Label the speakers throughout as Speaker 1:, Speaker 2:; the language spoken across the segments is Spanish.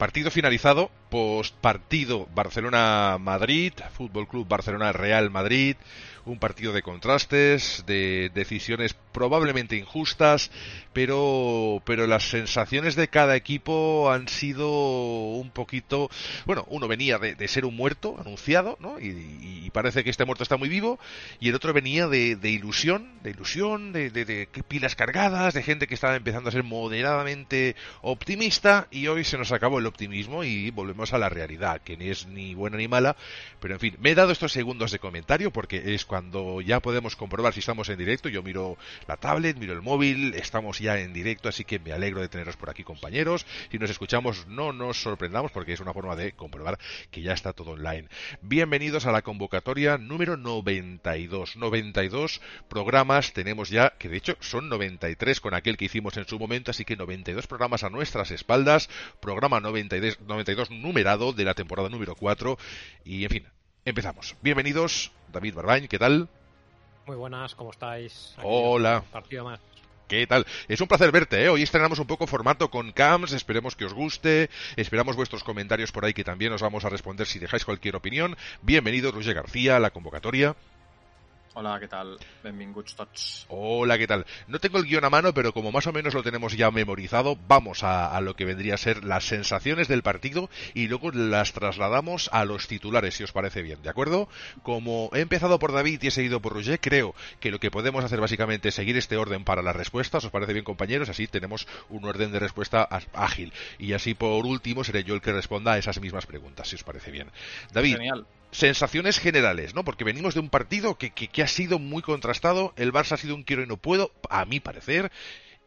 Speaker 1: partido finalizado, post partido Barcelona-Madrid, Fútbol Club Barcelona-Real Madrid, un partido de contrastes, de decisiones probablemente injustas, pero, pero las sensaciones de cada equipo han sido un poquito, bueno, uno venía de, ser un muerto anunciado, ¿no? Y, y, parece que este muerto está muy vivo, y el otro venía de, de ilusión, de ilusión, de, de, pilas cargadas, de gente que estaba empezando a ser moderadamente optimista, y hoy se nos acabó el optimismo y volvemos a la realidad, que ni es ni buena ni mala, pero en fin, me he dado estos segundos de comentario porque es cuando ya podemos comprobar si estamos en directo, yo miro la tablet, miro el móvil, estamos ya en directo, así que me alegro de teneros por aquí compañeros. Si nos escuchamos, no nos sorprendamos porque es una forma de comprobar que ya está todo online. Bienvenidos a la convocatoria número 92. 92 programas tenemos ya, que de hecho son 93 con aquel que hicimos en su momento, así que 92 programas a nuestras espaldas. Programa 92, 92 numerado de la temporada número 4. Y en fin, empezamos. Bienvenidos, David Barbañ, ¿qué tal?
Speaker 2: Muy buenas, ¿cómo estáis?
Speaker 1: Aquí Hola.
Speaker 2: Partido más.
Speaker 1: ¿Qué tal? Es un placer verte, ¿eh? Hoy estrenamos un poco formato con cams, esperemos que os guste, esperamos vuestros comentarios por ahí que también os vamos a responder si dejáis cualquier opinión. Bienvenido, Roger García, a la convocatoria.
Speaker 3: Hola, ¿qué tal? Benvinguts tots.
Speaker 1: Hola, ¿qué tal? No tengo el guion a mano, pero como más o menos lo tenemos ya memorizado, vamos a, a, lo que vendría a ser las sensaciones del partido y luego las trasladamos a los titulares, si os parece bien, ¿de acuerdo? Como he empezado por David y he seguido por Roger, creo que lo que podemos hacer básicamente es seguir este orden para las respuestas, ¿os parece bien, compañeros? Así tenemos un orden de respuesta ágil. Y así, por último, seré yo el que responda a esas mismas preguntas, si os parece bien. David.
Speaker 3: Genial
Speaker 1: sensaciones generales, ¿no? Porque venimos de un partido que, que, ha sido muy contrastado, el Barça ha sido un quiero y no puedo, a mi parecer,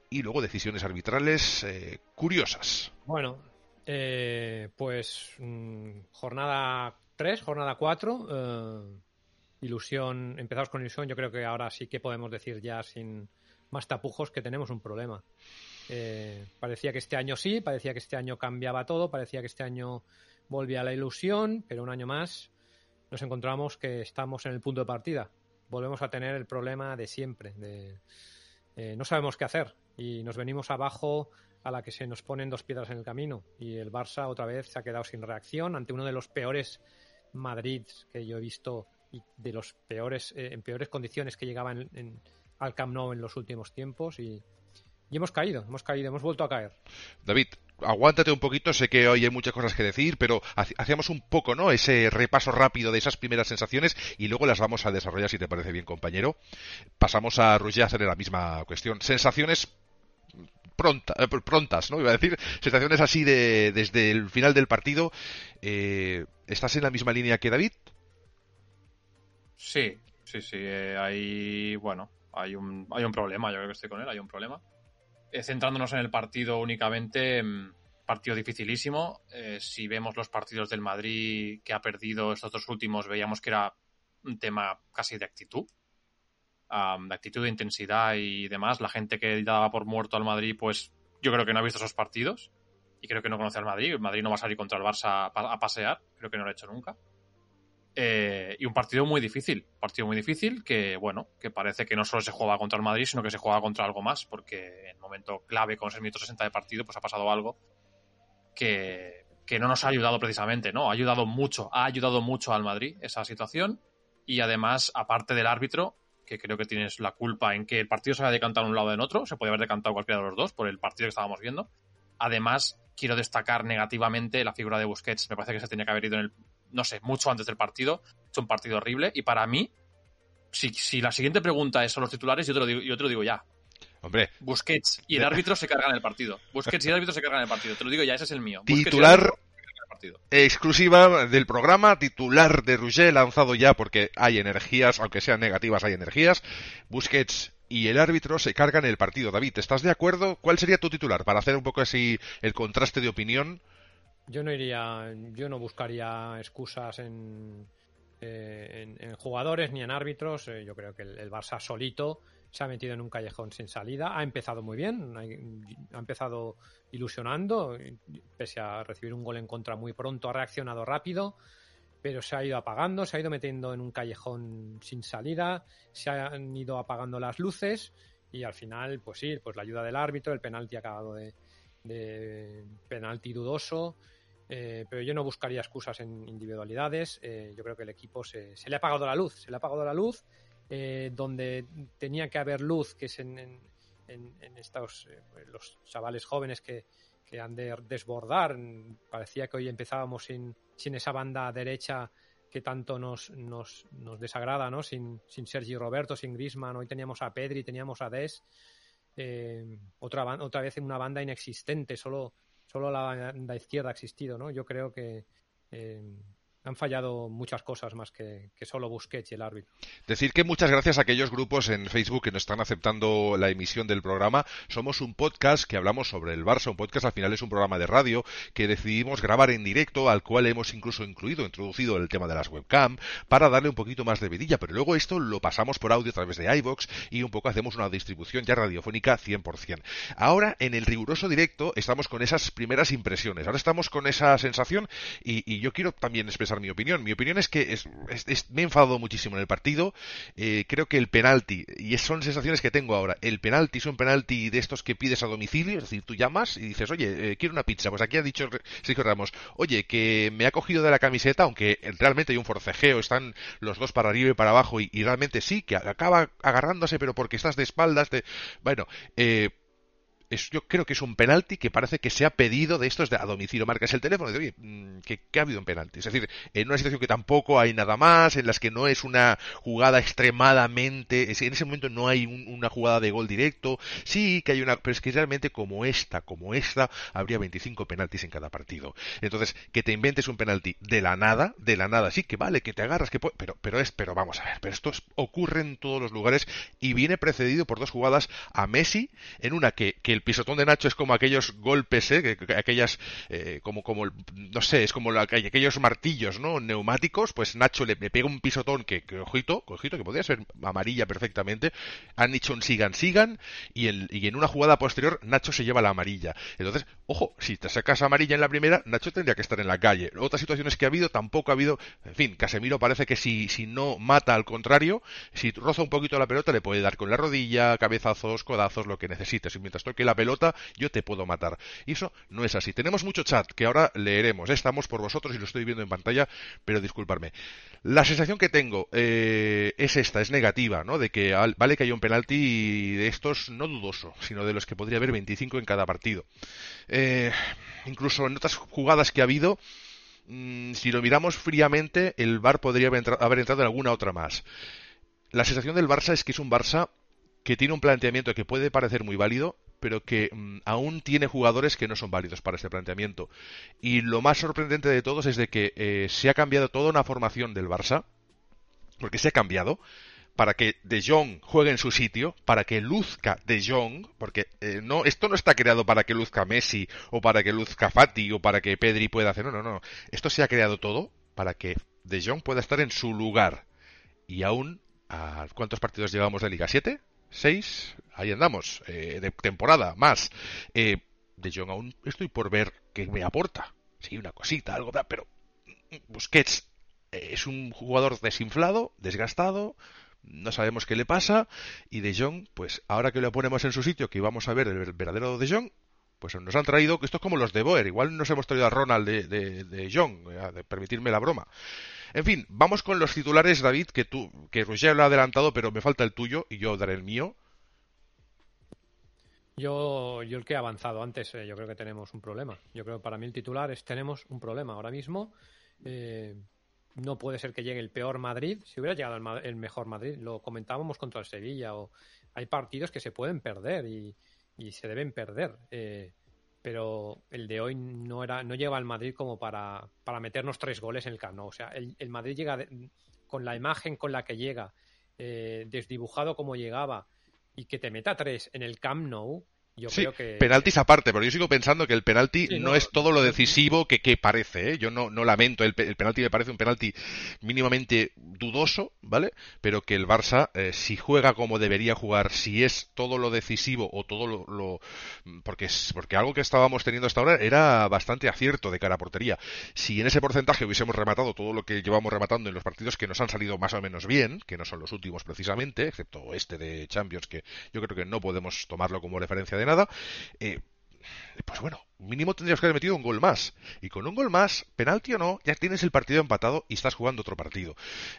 Speaker 1: y luego decisiones arbitrales eh, curiosas.
Speaker 2: Bueno, eh, pues mmm, jornada 3, jornada 4, eh, ilusión, empezamos con ilusión, yo creo que ahora sí que podemos decir ya sin más tapujos que tenemos un problema. Eh, parecía que este año sí, parecía que este año cambiaba todo, parecía que este año volvía la ilusión, pero un año más nos encontramos que estamos en el punto de partida. Volvemos a tener el problema de siempre, de eh, no sabemos qué hacer y nos venimos abajo a la que se nos ponen dos piedras en el camino y el Barça otra vez se ha quedado sin reacción ante uno de los peores Madrid que yo he visto y de los peores eh, en peores condiciones que llegaban en, en, al Camp Nou en los últimos tiempos y, y hemos caído, hemos caído, hemos vuelto a caer.
Speaker 1: David, aguántate un poquito, sé que hoy hay muchas cosas que decir, pero hacemos un poco, ¿no? Ese repaso rápido de esas primeras sensaciones y luego las vamos a desarrollar si te parece bien, compañero. Pasamos a Roger a la misma cuestión. Sensaciones pronta, eh, prontas, ¿no? Iba a decir, sensaciones así de desde el final del partido. Eh, ¿Estás en la misma línea que David?
Speaker 3: Sí, sí, sí. Eh, hay, bueno, hay un, hay un problema, yo creo que estoy con él, hay un problema centrándonos en el partido únicamente, partido dificilísimo. Eh, si vemos los partidos del Madrid que ha perdido estos dos últimos, veíamos que era un tema casi de actitud. De actitud, de intensidad y demás. La gente que daba por muerto al Madrid, pues yo creo que no ha visto esos partidos y creo que no conoce al Madrid. El Madrid no va a salir contra el Barça a pasear, creo que no lo ha hecho nunca. Eh, y un partido muy difícil, partido muy difícil que, bueno, que parece que no solo se juega contra el Madrid, sino que se juega contra algo más, porque en momento clave, con ese minuto 60 de partido, pues ha pasado algo que, que no nos ha ayudado precisamente, ¿no? Ha ayudado mucho, ha ayudado mucho al Madrid esa situación, y además, aparte del árbitro, que creo que tienes la culpa en que el partido se haya decantado un lado en otro, se puede haber decantado cualquiera de los dos por el partido que estábamos viendo. Además, quiero destacar negativamente la figura de Busquets. Me parece que se tenía que haber ido en el, no sé, mucho antes del partido. Es un partido horrible. Y para mí, si, si la siguiente pregunta es son los titulares, yo te lo digo, yo te lo digo ya.
Speaker 1: Hombre.
Speaker 3: Busquets y el árbitro se cargan el partido. Busquets y el árbitro se cargan el partido. Te lo digo ya, ese es el mío.
Speaker 1: Titular exclusiva del programa, titular de Rouget, lanzado ya porque hay energías, aunque sean negativas, hay energías. Busquets y el árbitro se cargan el partido. David, ¿estás de acuerdo? ¿Cuál sería tu titular para hacer un poco así el contraste de opinión?
Speaker 2: Yo no iría, yo no buscaría excusas en, eh, en, jugadores ni en árbitros. Eh, yo creo que el, Barça solito se ha metido en un callejón sin salida. Ha empezado muy bien, ha, empezado ilusionando, pese a recibir un gol en contra muy pronto, ha reaccionado rápido, pero se ha ido apagando, se ha ido metiendo en un callejón sin salida, se han ido apagando las luces y al final, pues sí, pues la ayuda del árbitro, el penalti ha acabado de penalti dudoso. Eh, pero yo no buscaría excusas en individualidades. Eh, yo creo que el equipo se, le ha apagado la luz. Se le ha apagado la luz eh, donde tenía que haber luz, que es en, en, estos los chavales jóvenes que, que, han de desbordar. Parecía que hoy empezábamos sin, sin esa banda derecha que tanto nos, nos, nos desagrada, ¿no? Sin, sin Sergi Roberto, sin Grisman. Hoy teníamos a Pedri, teníamos a Des. otra, otra vez en una banda inexistente, solo solo la banda izquierda ha existido, ¿no? Yo creo que eh, han fallado muchas cosas más que, solo Busquets y el árbitro.
Speaker 1: Decir que muchas gracias a aquellos grupos en Facebook que nos están aceptando la emisión del programa. Somos un podcast que hablamos sobre el Barça, un podcast al final es un programa de radio que decidimos grabar en directo, al cual hemos incluso incluido, introducido el tema de las webcam, para darle un poquito más de vidilla, pero luego esto lo pasamos por audio a través de iVox y un poco hacemos una distribución ya radiofónica 100%. Ahora, en el riguroso directo, estamos con esas primeras impresiones. Ahora estamos con esa sensación y yo quiero también expresar mi opinión. Mi opinión es que me he enfadado muchísimo en el partido. Eh, creo que el penalti, y son sensaciones que tengo ahora, el penalti es un penalti de estos que pides a domicilio, es decir, tú llamas y dices, oye, eh, quiero una pizza. Pues aquí ha dicho Sergio Ramos, oye, que me ha cogido de la camiseta, aunque realmente hay un forcejeo, están los dos para arriba y para abajo, y, realmente sí, que acaba agarrándose, pero porque estás de espaldas. Bueno, eh, yo creo que es un penalti que parece que se ha pedido de estos de a domicilio. Marcas el teléfono y oye, mm, ¿qué, ha habido un penalti? Es decir, en una situación que tampoco hay nada más, en las que no es una jugada extremadamente, en ese momento no hay una jugada de gol directo, sí que hay una, pero es que realmente como esta, como esta, habría 25 penaltis en cada partido. Entonces, que te inventes un penalti de la nada, de la nada, sí que vale, que te agarras, que pero, pero es, pero vamos a ver, pero esto ocurre en todos los lugares y viene precedido por dos jugadas a Messi, en una que, que el pisotón de Nacho es como aquellos golpes, ¿eh? aquellas, eh, como, como, no sé, es como aquellos martillos, ¿no? Neumáticos, pues Nacho le, pega un pisotón que, que, ojito, ojito, que podría ser amarilla perfectamente. Han hecho un sigan, sigan, y, y en una jugada posterior Nacho se lleva la amarilla. Entonces, ojo, si te sacas amarilla en la primera, Nacho tendría que estar en la calle. Otras situaciones que ha habido, tampoco ha habido, en fin, Casemiro parece que si, si no mata al contrario, si roza un poquito la pelota, le puede dar con la rodilla, cabezazos, codazos, lo que necesites. Y mientras toque la pelota, yo te puedo matar. Y eso no es así. Tenemos mucho chat que ahora leeremos. Estamos por vosotros y lo estoy viendo en pantalla, pero disculparme. La sensación que tengo eh, es esta, es negativa, ¿no? De que vale que haya un penalti de estos no dudoso, sino de los que podría haber 25 en cada partido. Eh, incluso en otras jugadas que ha habido, mm, si lo miramos fríamente, el VAR podría haber entrado en alguna otra más. La sensación del Barça es que es un Barça que tiene un planteamiento que puede parecer muy válido, pero que mm, aún tiene jugadores que no son válidos para este planteamiento. Y lo más sorprendente de todos es de que eh, se ha cambiado toda una formación del Barça, porque se ha cambiado, para que De Jong juegue en su sitio, para que luzca De Jong, porque eh, no, esto no está creado para que luzca Messi, o para que luzca Fati, o para que Pedri pueda hacer, no, no, no, esto se ha creado todo para que De Jong pueda estar en su lugar. Y aún, ¿a ¿cuántos partidos llevamos de Liga? ¿Siete? Seis, ahí andamos, eh, de temporada, más. Eh, de Jong aún estoy por ver qué me aporta. Sí, una cosita, algo, pero Busquets eh, es un jugador desinflado, desgastado, no sabemos qué le pasa, y De Jong, pues ahora que lo ponemos en su sitio, que vamos a ver el verdadero De Jong, pues nos han traído, que esto es como los de Boer, igual nos hemos traído a Ronald de, de, de Jong, de permitirme la broma. En fin, vamos con los titulares, David, que tú, que Roger lo ha adelantado, pero me falta el tuyo y yo daré el mío.
Speaker 2: Yo, yo el que he avanzado antes, eh, yo creo que tenemos un problema. Yo creo que para mí el titular es tenemos un problema. Ahora mismo eh, no puede ser que llegue el peor Madrid. Si hubiera llegado el, mejor Madrid, lo comentábamos contra el Sevilla o, hay partidos que se pueden perder y, se deben perder. Eh, pero el de hoy no era no llega al Madrid como para, para meternos tres goles en el Camp Nou. O sea, el, Madrid llega con la imagen con la que llega, eh, desdibujado como llegaba, y que te meta tres en el Camp Nou, yo
Speaker 1: sí,
Speaker 2: creo que...
Speaker 1: penaltis aparte, pero yo sigo pensando que el penalti no, es todo lo decisivo que, que parece, ¿eh? Yo no, no lamento, el, el, penalti me parece un penalti mínimamente dudoso, ¿vale? Pero que el Barça, eh, si juega como debería jugar, si es todo lo decisivo o todo lo... lo porque, porque algo que estábamos teniendo hasta ahora era bastante acierto de cara a portería. Si en ese porcentaje hubiésemos rematado todo lo que llevamos rematando en los partidos que nos han salido más o menos bien, que no son los últimos precisamente, excepto este de Champions, que yo creo que no podemos tomarlo como referencia de nada, eh, pues bueno, mínimo tendrías que haber metido un gol más. Y con un gol más, penalti o no, ya tienes el partido empatado y estás jugando otro partido.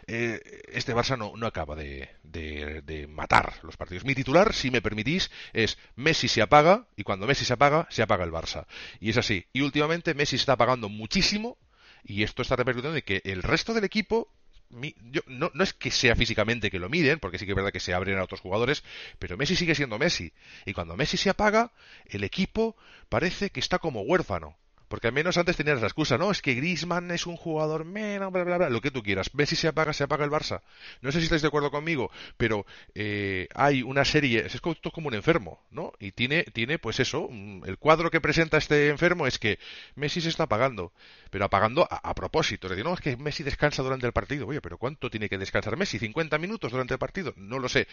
Speaker 1: Eh, este Barça no, no acaba de, de, matar los partidos. Mi titular, si me permitís, es Messi se apaga y cuando Messi se apaga, se apaga el Barça. Y es así. Y últimamente Messi está apagando muchísimo y esto está repercutiendo en que el resto del equipo no, no, es que sea físicamente que lo miden, porque sí que es verdad que se abren a otros jugadores, pero Messi sigue siendo Messi. Y cuando Messi se apaga, el equipo parece que está como huérfano. Porque al menos antes tenías la excusa, no, es que Griezmann es un jugador menos, bla, bla, bla, lo que tú quieras. Messi se apaga, se apaga el Barça. No sé si estáis de acuerdo conmigo, pero eh, hay una serie, es como un enfermo, ¿no? Y tiene, tiene, pues eso, mm, el cuadro que presenta este enfermo es que Messi se está apagando, pero apagando a, propósito. Le digo, no, es que Messi descansa durante el partido. Oye, pero ¿cuánto tiene que descansar Messi? ¿50 minutos durante el partido? No lo sé.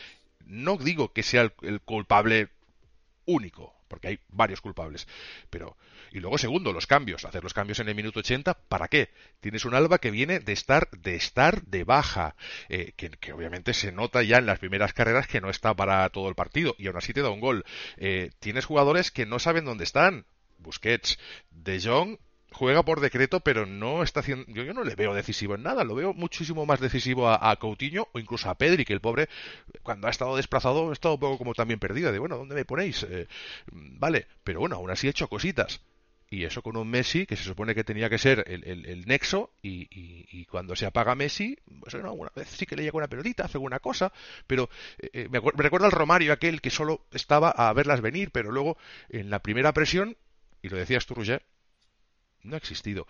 Speaker 1: No digo que sea el culpable único, porque hay varios culpables, pero y luego, segundo, los cambios. Hacer los cambios en el minuto 80, ¿para qué? Tienes un Alba que viene de estar de, estar de baja, eh, que, obviamente se nota ya en las primeras carreras que no está para todo el partido, y aún así te da un gol. Eh, tienes jugadores que no saben dónde están. Busquets, De Jong juega por decreto, pero no está haciendo. Yo, yo, no le veo decisivo en nada. Lo veo muchísimo más decisivo a, Coutinho o incluso a Pedri, que el pobre, cuando ha estado desplazado, ha estado un poco como también perdido. De bueno, ¿dónde me ponéis? Eh, vale, pero bueno, aún así ha hecho cositas. Y eso con un Messi que se supone que tenía que ser el, nexo y, cuando se apaga Messi, pues bueno, alguna vez sí que le llega una pelotita, hace alguna cosa, pero eh, eh, me, recuerda al Romario aquel que solo estaba a verlas venir, pero luego en la primera presión, y lo decías tú, Roger, no ha existido.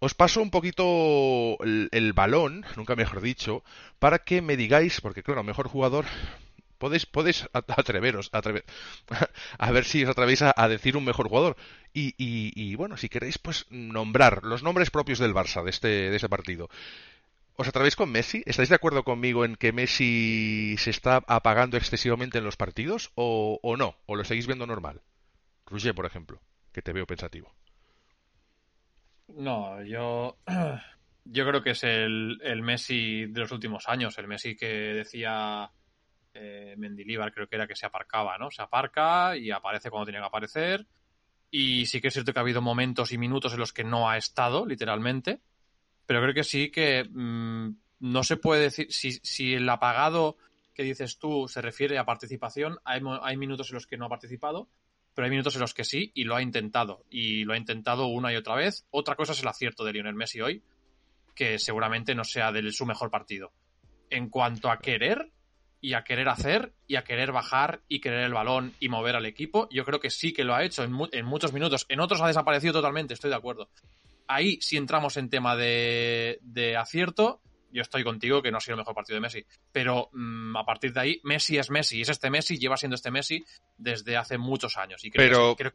Speaker 1: Os paso un poquito el, balón, nunca mejor dicho, para que me digáis, porque claro, mejor jugador, podéis, podéis atreveros a ver si os atrevéis a, decir un mejor jugador. Y, y, bueno, si queréis, pues nombrar los nombres propios del Barça de este, de este partido. ¿Os atrevéis con Messi? ¿Estáis de acuerdo conmigo en que Messi se está apagando excesivamente en los partidos o, o no? ¿O lo seguís viendo normal? Roger, por ejemplo, que te veo pensativo.
Speaker 3: No, yo, yo creo que es el, el Messi de los últimos años, el Messi que decía eh, Mendilibar creo que era que se aparcaba, ¿no? Se aparca y aparece cuando tiene que aparecer. Y sí que es cierto que ha habido momentos y minutos en los que no ha estado, literalmente. Pero creo que sí que mm, no se puede decir. Si, si, el apagado que dices tú se refiere a participación, hay, hay minutos en los que no ha participado, pero hay minutos en los que sí y lo ha intentado. Y lo ha intentado una y otra vez. Otra cosa es el acierto de Lionel Messi hoy, que seguramente no sea de su mejor partido. En cuanto a querer, y a querer hacer y a querer bajar y querer el balón y mover al equipo. Yo creo que sí que lo ha hecho en, muchos minutos. En otros ha desaparecido totalmente, estoy de acuerdo. Ahí sí entramos en tema de, acierto. Yo estoy contigo que no ha sido el mejor partido de Messi. Pero mm, a partir de ahí, Messi es Messi. Es este Messi, lleva siendo este Messi desde hace muchos años. Y creo, que,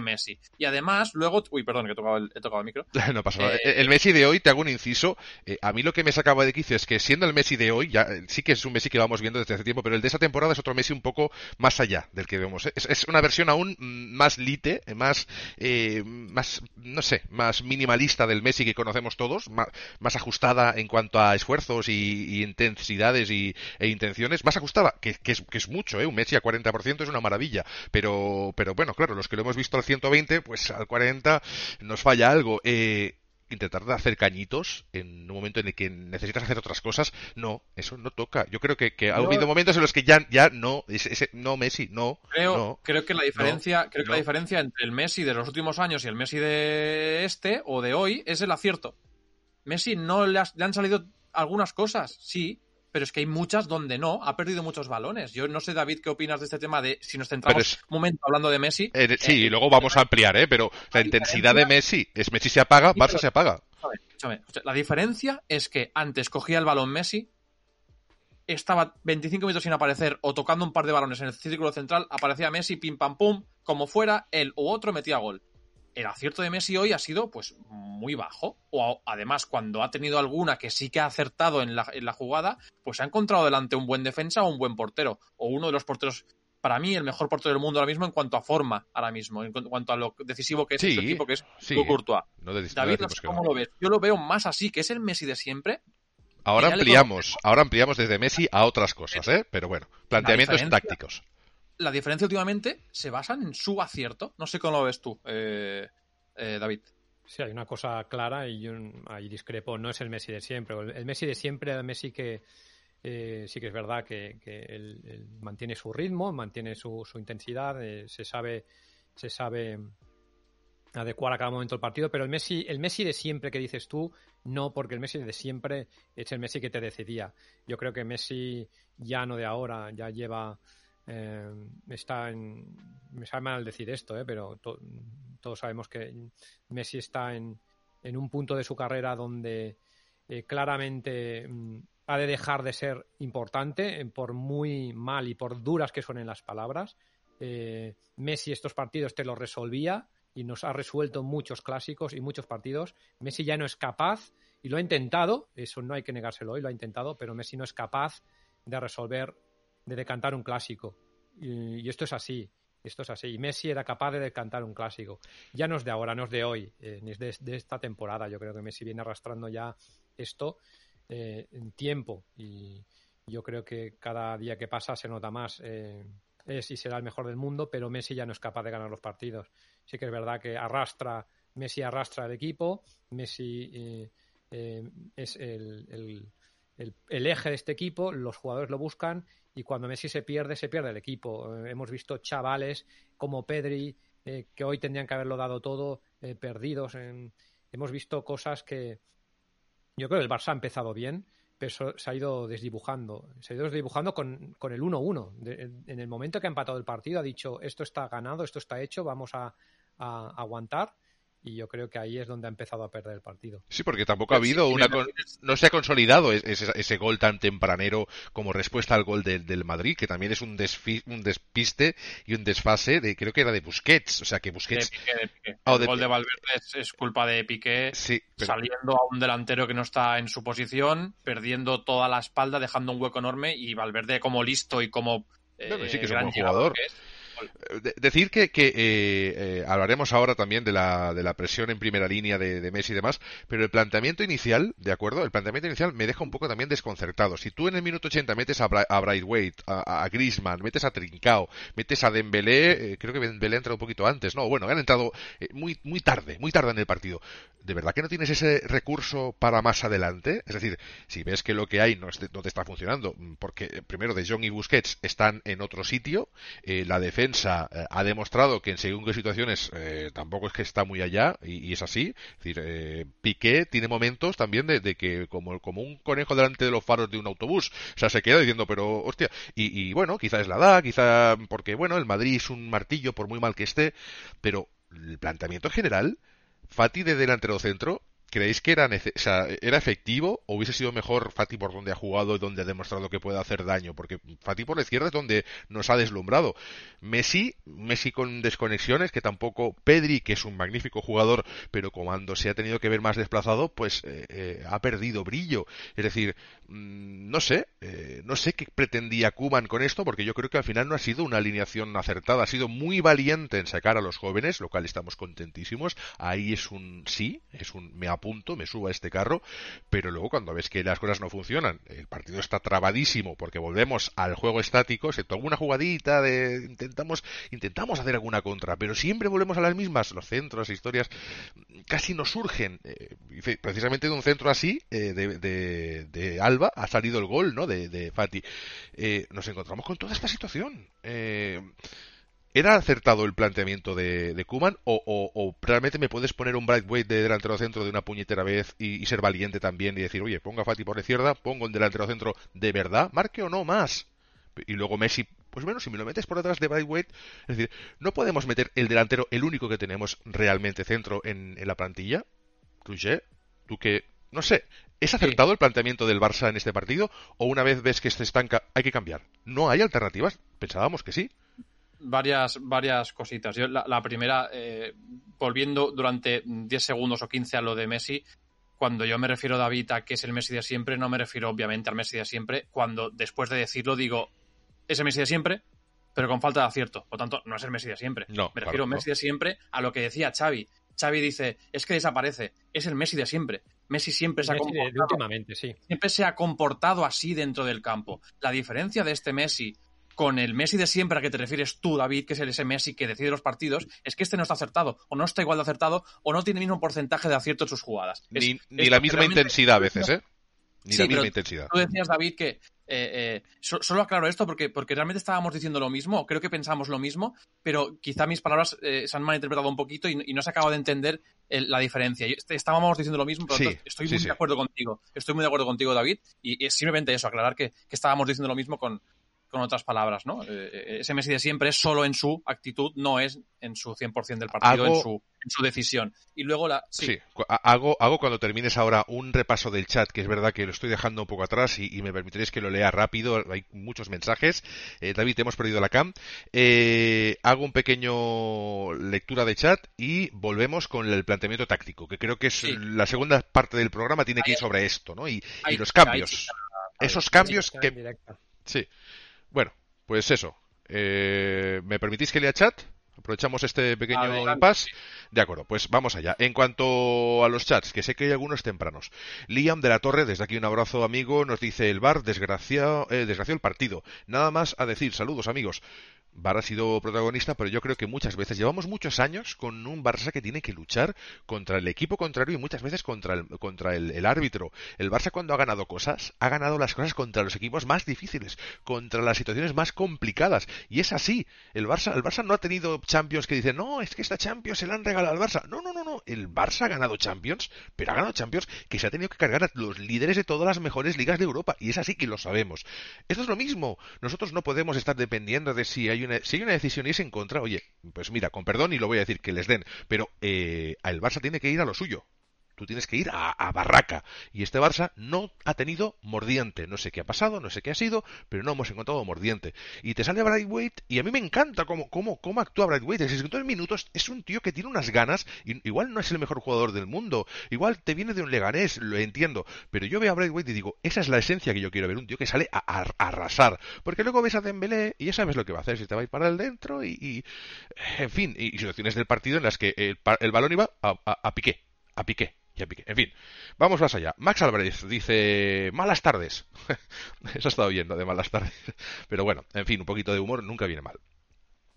Speaker 3: Messi. Y además, luego. Uy, perdón, que he tocado el, he tocado el micro.
Speaker 1: no pasa nada. Eh, el Messi de hoy, te hago un inciso. Eh, a mí lo que me sacaba de quicio es que siendo el Messi de hoy, ya sí que es un Messi que vamos viendo desde hace tiempo, pero el de esa temporada es otro Messi un poco más allá del que vemos. Es, es una versión aún más lite, más, eh, más, no sé, más minimalista del Messi que conocemos todos, más, más ajustada en cuanto a esfuerzos y, intensidades y, e intenciones, más ajustada, que, que, es, que es mucho, ¿eh? Un Messi a 40% es una maravilla, pero, pero bueno, claro, los que lo hemos visto 120, pues al 40 nos falla algo. Eh, intentar hacer cañitos en un momento en el que necesitas hacer otras cosas, no, eso no toca. Yo creo que, ha habido momentos en los que ya, ya no, ese, no Messi, no.
Speaker 3: Creo, creo que la diferencia, creo que la diferencia entre el Messi de los últimos años y el Messi de este o de hoy es el acierto. Messi no le, le han salido algunas cosas, sí, pero es que hay muchas donde no, ha perdido muchos balones. Yo no sé, David, qué opinas de este tema de si nos centramos un momento hablando de Messi.
Speaker 1: Eh, sí, y luego vamos a ampliar, ¿eh? Pero la intensidad de Messi es Messi se apaga, Barça se apaga.
Speaker 3: La diferencia es que antes cogía el balón Messi, estaba 25 minutos sin aparecer o tocando un par de balones en el círculo central, aparecía Messi, pim pam pum, como fuera, él u otro metía gol. El acierto de Messi hoy ha sido pues muy bajo. O además, cuando ha tenido alguna que sí que ha acertado en la, en la jugada, pues ha encontrado delante un buen defensa o un buen portero. O uno de los porteros para mí el mejor portero del mundo ahora mismo en cuanto a forma ahora mismo, en cuanto a lo decisivo que es este equipo, que es sí, Courtois. David, no sé cómo lo ves. Yo lo veo más así, que es el Messi de siempre,
Speaker 1: Ahora ampliamos, ahora ampliamos desde Messi a otras cosas, ¿eh? Pero bueno, planteamientos tácticos.
Speaker 3: La diferencia últimamente se basa en su acierto. No sé cómo lo ves tú, eh, eh, David.
Speaker 2: Sí, hay una cosa clara y yo ahí discrepo. No es el Messi de siempre. El Messi de siempre, el Messi que eh, sí que es verdad que, mantiene su ritmo, mantiene su, su intensidad, se sabe, se sabe adecuar a cada momento el partido, pero el Messi, el Messi de siempre que dices tú, no, porque el Messi de siempre es el Messi que te decidía. Yo creo que Messi ya no de ahora, ya lleva, eh, está en, me sabe mal decir esto, eh, pero todos sabemos que Messi está en, un punto de su carrera donde eh, claramente mm, ha de dejar de ser importante, por muy mal y por duras que suenen las palabras. Messi estos partidos te los resolvía y nos ha resuelto muchos clásicos y muchos partidos. Messi ya no es capaz, y lo ha intentado, eso no hay que negárselo hoy, lo ha intentado, pero Messi no es capaz de resolver, de decantar un clásico. Y, esto es así, esto es así. Y Messi era capaz de decantar un clásico. Ya no es de ahora, no es de hoy, eh, ni es de, esta temporada. Yo creo que Messi viene arrastrando ya esto eh, en tiempo y yo creo que cada día que pasa se nota más. Eh, es y será el mejor del mundo, pero Messi ya no es capaz de ganar los partidos. Sí que es verdad que arrastra, Messi arrastra el equipo, Messi eh, eh, es el, eje de este equipo, los jugadores lo buscan y cuando Messi se pierde, se pierde el equipo. Eh, hemos visto chavales como Pedri, que hoy tendrían que haberlo dado todo, perdidos. Hemos visto cosas que yo creo que el Barça ha empezado bien, pero se ha ido desdibujando. Se ha ido desdibujando con, con el 1-1. En el momento que ha empatado el partido ha dicho esto está ganado, esto está hecho, vamos a aguantar y yo creo que ahí es donde ha empezado a perder el partido.
Speaker 1: Sí, porque tampoco ha habido una... no se ha consolidado ese, ese, gol tan tempranero como respuesta al gol del Madrid, que también es un, un despiste y un desfase de, creo que era de Busquets, o sea que Busquets...
Speaker 3: Ah, el gol de Valverde es, culpa de Piqué, saliendo a un delantero que no está en su posición, perdiendo toda la espalda, dejando un hueco enorme y Valverde como listo y como...
Speaker 1: Eh, sí que es un buen jugador decir que, que eh, eh, hablaremos ahora también de la, de la presión en primera línea de, Messi y demás, pero el planteamiento inicial, ¿de acuerdo? El planteamiento inicial me deja un poco también desconcertado. Si tú en el minuto 80 metes a, Bra a Brightweight, a, a Griezmann, metes a Trincao, metes a Dembélé, eh, creo que Dembélé ha entrado un poquito antes, no, bueno, han entrado muy, muy tarde, muy tarde en el partido. ¿De verdad que no tienes ese recurso para más adelante? Es decir, si ves que lo que hay no, te está funcionando, porque primero De Jong y Busquets están en otro sitio, la defensa eh, ha demostrado que en según qué situaciones eh, tampoco es que está muy allá y, es así. Eh, Piqué tiene momentos también de, que como, como un conejo delante de los faros de un autobús, o sea, se queda diciendo, pero hostia, y, y bueno, quizá es la edad, quizá porque bueno, el Madrid es un martillo por muy mal que esté, pero el planteamiento general, Fati de delantero centro ¿Creéis que era, era efectivo o hubiese sido mejor Fati por donde ha jugado y donde ha demostrado que puede hacer daño? Porque Fati por la izquierda es donde nos ha deslumbrado. Messi, Messi con desconexiones, que tampoco Pedri, que es un magnífico jugador, pero cuando se ha tenido que ver más desplazado, pues eh, eh, ha perdido brillo. Es decir, mm, no sé, eh, no sé qué pretendía Kuman con esto, porque yo creo que al final no ha sido una alineación acertada, ha sido muy valiente en sacar a los jóvenes, lo cual estamos contentísimos. Ahí es un sí, es un me punto, me subo a este carro, pero luego cuando ves que las cosas no funcionan, el partido está trabadísimo porque volvemos al juego estático, se toma una jugadita de intentamos intentamos hacer alguna contra, pero siempre volvemos a las mismas, los centros, historias casi no surgen. Eh, precisamente de un centro así eh, de, de, Alba ha salido el gol, ¿no? De, de Fati. Eh, nos encontramos con toda esta situación ¿Era acertado el planteamiento de, de Kuman o, realmente me puedes poner un Brightweight de delantero centro de una puñetera vez y, ser valiente también y decir, oye, ponga a Fati por la izquierda, pongo el delantero centro de verdad, marque o no más? Y luego Messi, pues bueno, si me lo metes por detrás de Brightweight, es decir, ¿no podemos meter el delantero, el único que tenemos realmente centro en, la plantilla? Roger, tú que, no sé, ¿Es acertado el planteamiento del Barça en este partido? ¿O una vez ves que se estanca, hay que cambiar? ¿No hay alternativas? Pensábamos que sí
Speaker 3: varias, varias cositas. Yo, la, primera, eh, volviendo durante 10 segundos o 15 a lo de Messi, cuando yo me refiero, David, a que es el Messi de siempre, no me refiero obviamente al Messi de siempre. Cuando después de decirlo digo, es el Messi de siempre, pero con falta de acierto. Por tanto, no es el Messi de siempre.
Speaker 1: No,
Speaker 3: me refiero
Speaker 1: al
Speaker 3: Messi de siempre a lo que decía Xavi. Xavi dice, es que desaparece, es el Messi de siempre. Messi siempre se ha comportado,
Speaker 2: sí.
Speaker 3: siempre se ha comportado así dentro del campo. La diferencia de este Messi con el Messi de siempre a que te refieres tú, David, que es el ese Messi que decide los partidos, es que este no está acertado, o no está igual de acertado, o no tiene el mismo porcentaje de acierto en sus jugadas.
Speaker 1: Ni, la misma intensidad a veces, ¿eh? Ni la misma intensidad.
Speaker 3: Tú decías, David, que eh, eh, solo aclaro esto porque, porque realmente estábamos diciendo lo mismo, creo que pensamos lo mismo, pero quizá mis palabras eh, se han malinterpretado un poquito y, no se acaba de entender la diferencia. Estábamos diciendo lo mismo, pero estoy muy de acuerdo contigo. Estoy muy de acuerdo contigo, David, y, es simplemente eso, aclarar que, que estábamos diciendo lo mismo con, con otras palabras, ¿no? Eh, eh, ese Messi de siempre es solo en su actitud, no es en su 100% del partido, en, su, en su decisión. Y luego la...
Speaker 1: Sí, hago, hago cuando termines ahora un repaso del chat, que es verdad que lo estoy dejando un poco atrás y, me permitiréis que lo lea rápido, hay muchos mensajes. Eh, David, hemos perdido la cam. hago un pequeño lectura de chat y volvemos con el planteamiento táctico, que creo que es la segunda parte del programa, tiene que ir sobre esto, ¿no? Y, los cambios. Esos cambios que... Sí. Bueno, pues eso. Eh, ¿Me permitís que lea chat? Aprovechamos este pequeño impasse. De acuerdo, pues vamos allá. En cuanto a los chats, que sé que hay algunos tempranos. Liam de la Torre, desde aquí un abrazo amigo, nos dice el bar, desgraciado, eh, desgraciado el partido. Nada más a decir, saludos amigos. Bar ha sido protagonista, pero yo creo que muchas veces llevamos muchos años con un Barça que tiene que luchar contra el equipo contrario y muchas veces contra el, contra el, árbitro. El Barça cuando ha ganado cosas, ha ganado las cosas contra los equipos más difíciles, contra las situaciones más complicadas. Y es así. El Barça, el Barça no ha tenido Champions que dicen, no, es que esta Champions se la han regalado al Barça. No, no, no, no. El Barça ha ganado Champions, pero ha ganado Champions que se ha tenido que cargar a los líderes de todas las mejores ligas de Europa. Y es así que lo sabemos. Esto es lo mismo. Nosotros no podemos estar dependiendo de si hay si hay una decisión y es en contra, oye, pues mira, con perdón y lo voy a decir que les den, pero eh, el Barça tiene que ir a lo suyo. Tú tienes que ir a, Barraca. Y este Barça no ha tenido mordiente. No sé qué ha pasado, no sé qué ha sido, pero no hemos encontrado mordiente. Y te sale Brightweight y a mí me encanta cómo, cómo, cómo actúa Brightweight. En 63 minutos es un tío que tiene unas ganas. Y, igual no es el mejor jugador del mundo. Igual te viene de un Leganés, lo entiendo. Pero yo veo a Brightweight y digo, esa es la esencia que yo quiero ver. Un tío que sale a, arrasar. Porque luego ves a Dembélé y ya sabes lo que va a hacer. Si te va a ir para el dentro y, en fin, y, situaciones del partido en las que el, el balón iba a, a Piqué. A Piqué en fin, vamos más allá. Max Álvarez dice, malas tardes. Eso ha estado bien, de malas tardes. Pero bueno, en fin, un poquito de humor nunca viene mal.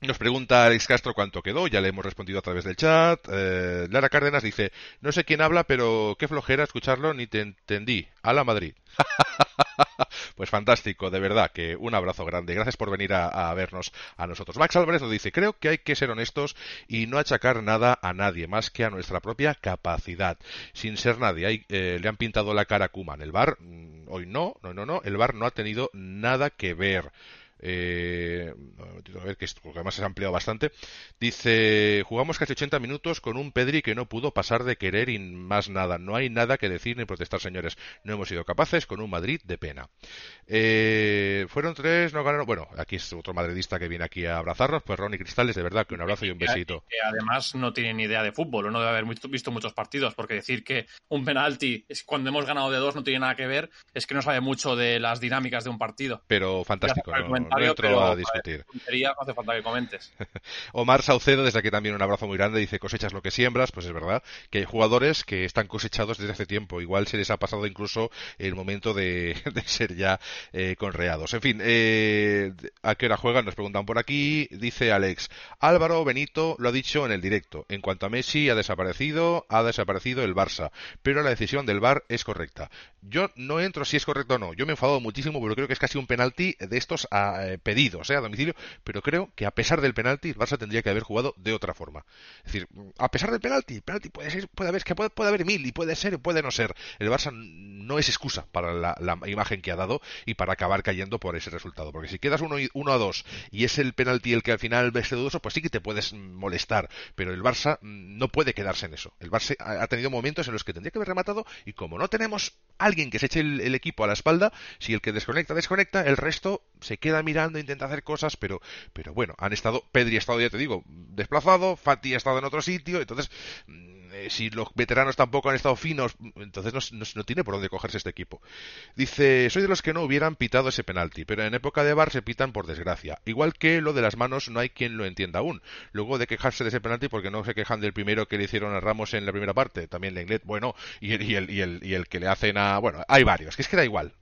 Speaker 1: Nos pregunta Alex Castro cuánto quedó, ya le hemos respondido a través del chat. Eh, Lara Cárdenas dice, no sé quién habla, pero qué flojera escucharlo, ni te entendí. A la Madrid. pues fantástico, de verdad, que un abrazo grande. Gracias por venir a, vernos a nosotros. Max Álvarez nos dice, creo que hay que ser honestos y no achacar nada a nadie, más que a nuestra propia capacidad. Sin ser nadie, eh, le han pintado la cara a Kuman. El bar, mm, hoy no, no, no, no, el bar no ha tenido nada que ver. Eh, a ver, que además se ha ampliado bastante. Dice, jugamos casi 80 minutos con un Pedri que no pudo pasar de querer y más nada. No hay nada que decir ni protestar, señores. No hemos sido capaces con un Madrid de pena. Eh, fueron tres, no ganaron. Bueno, aquí es otro madridista que viene aquí a abrazarnos. Pues Ronnie Cristales, de verdad, que un abrazo y un besito.
Speaker 3: Que además no tiene ni idea de fútbol, no debe haber visto muchos partidos, porque decir que un penalti es cuando hemos ganado de dos no tiene nada que ver, es que no sabe mucho de las dinámicas de un partido.
Speaker 1: Pero fantástico, no, a discutir.
Speaker 3: no hace falta que comentes.
Speaker 1: Omar Saucedo, desde aquí también un abrazo muy grande, dice cosechas lo que siembras, pues es verdad que hay jugadores que están cosechados desde hace tiempo, igual se les ha pasado incluso el momento de, ser ya eh, conreados. En fin, eh, ¿a qué hora juegan? Nos preguntan por aquí, dice Alex, Álvaro Benito lo ha dicho en el directo, en cuanto a Messi ha desaparecido, ha desaparecido el Barça, pero la decisión del VAR es correcta. Yo no entro si es correcto o no, yo me he enfadado muchísimo porque creo que es casi un penalti de estos a eh, pedidos a domicilio, pero creo que a pesar del penalti, el Barça tendría que haber jugado de otra forma. Es decir, a pesar del penalti, el penalti puede ser, puede haber, que puede, haber mil y puede ser, puede no ser. El Barça no es excusa para la, imagen que ha dado y para acabar cayendo por ese resultado. Porque si quedas uno, uno a dos y es el penalti el que al final ves dudoso, pues sí que te puedes molestar. Pero el Barça no puede quedarse en eso. El Barça ha tenido momentos en los que tendría que haber rematado y como no tenemos alguien que se eche el, equipo a la espalda, si el que desconecta, desconecta, el resto se queda mirando, intenta hacer cosas, pero, pero bueno, han estado, Pedri ha estado, ya te digo, desplazado, Fati ha estado en otro sitio, entonces eh, si los veteranos tampoco han estado finos, entonces no, tiene por dónde cogerse este equipo. Dice, soy de los que no hubieran pitado ese penalti, pero en época de bar se pitan por desgracia. Igual que lo de las manos no hay quien lo entienda aún. Luego de quejarse de ese penalti porque no se quejan del primero que le hicieron a Ramos en la primera parte, también Lenglet, bueno, y el, y el, y el, y el que le hacen a... Bueno, hay varios, que es que da igual.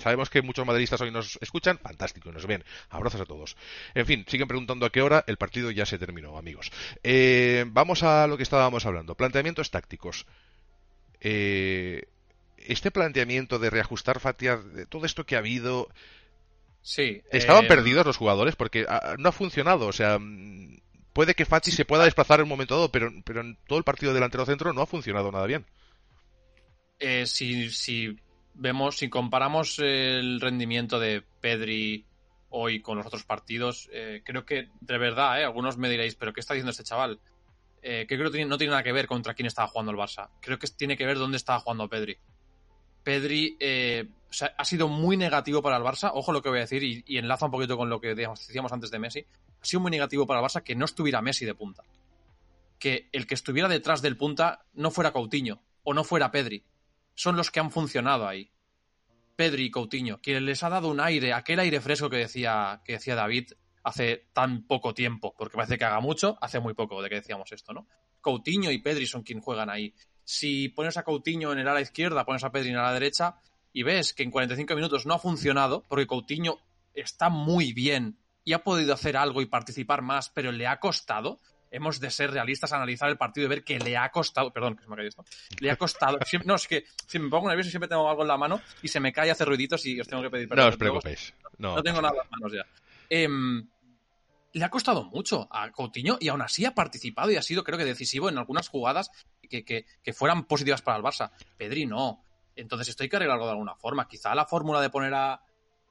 Speaker 1: Sabemos que muchos madridistas hoy nos escuchan, fantástico, nos ven. Abrazos a todos. En fin, siguen preguntando a qué hora el partido ya se terminó, amigos. Eh, vamos a lo que estábamos hablando. Planteamientos tácticos. Eh, este planteamiento de reajustar Fatia, de todo esto que ha habido.
Speaker 3: Sí.
Speaker 1: ¿Estaban eh, perdidos los jugadores? Porque ah, no ha funcionado. O sea, mm, puede que Fati se pueda desplazar en un momento dado, pero, pero en todo el partido delantero centro no ha funcionado nada bien.
Speaker 3: si, si vemos, si comparamos el rendimiento de Pedri hoy con los otros partidos, eh, creo que de verdad, eh, algunos me diréis, pero ¿qué está diciendo este chaval? Eh, que creo que no tiene nada que ver contra quién estaba jugando el Barça. Creo que tiene que ver dónde estaba jugando Pedri. Pedri ha sido muy negativo para el Barça. Ojo lo que voy a decir y, enlaza un poquito con lo que decíamos antes de Messi. Ha sido muy negativo para el Barça que no estuviera Messi de punta. Que el que estuviera detrás del punta no fuera Coutinho o no fuera Pedri son los que han funcionado ahí. Pedri y Coutinho, quien les ha dado un aire, aquel aire fresco que decía, que decía David hace tan poco tiempo, porque parece que haga mucho, hace muy poco de que decíamos esto, ¿no? Coutinho y Pedri son quien juegan ahí. Si pones a Coutinho en el ala izquierda, pones a Pedri en el ala derecha y ves que en 45 minutos no ha funcionado, porque Coutinho está muy bien y ha podido hacer algo y participar más, pero le ha costado, hemos de ser realistas, analizar el partido y ver que le ha costado, perdón, que se me ha caído esto, le ha costado, no, es que si me pongo nervioso siempre tengo algo en la mano y se me cae, hace ruiditos y os tengo que pedir
Speaker 1: perdón. No os preocupéis.
Speaker 3: No, no tengo nada en las manos ya. Em, le ha costado mucho a Coutinho y aún así ha participado y ha sido, creo que, decisivo en algunas jugadas que, que, que fueran positivas para el Barça. Pedri no. Entonces esto hay que arreglarlo de alguna forma. Quizá la fórmula de poner a,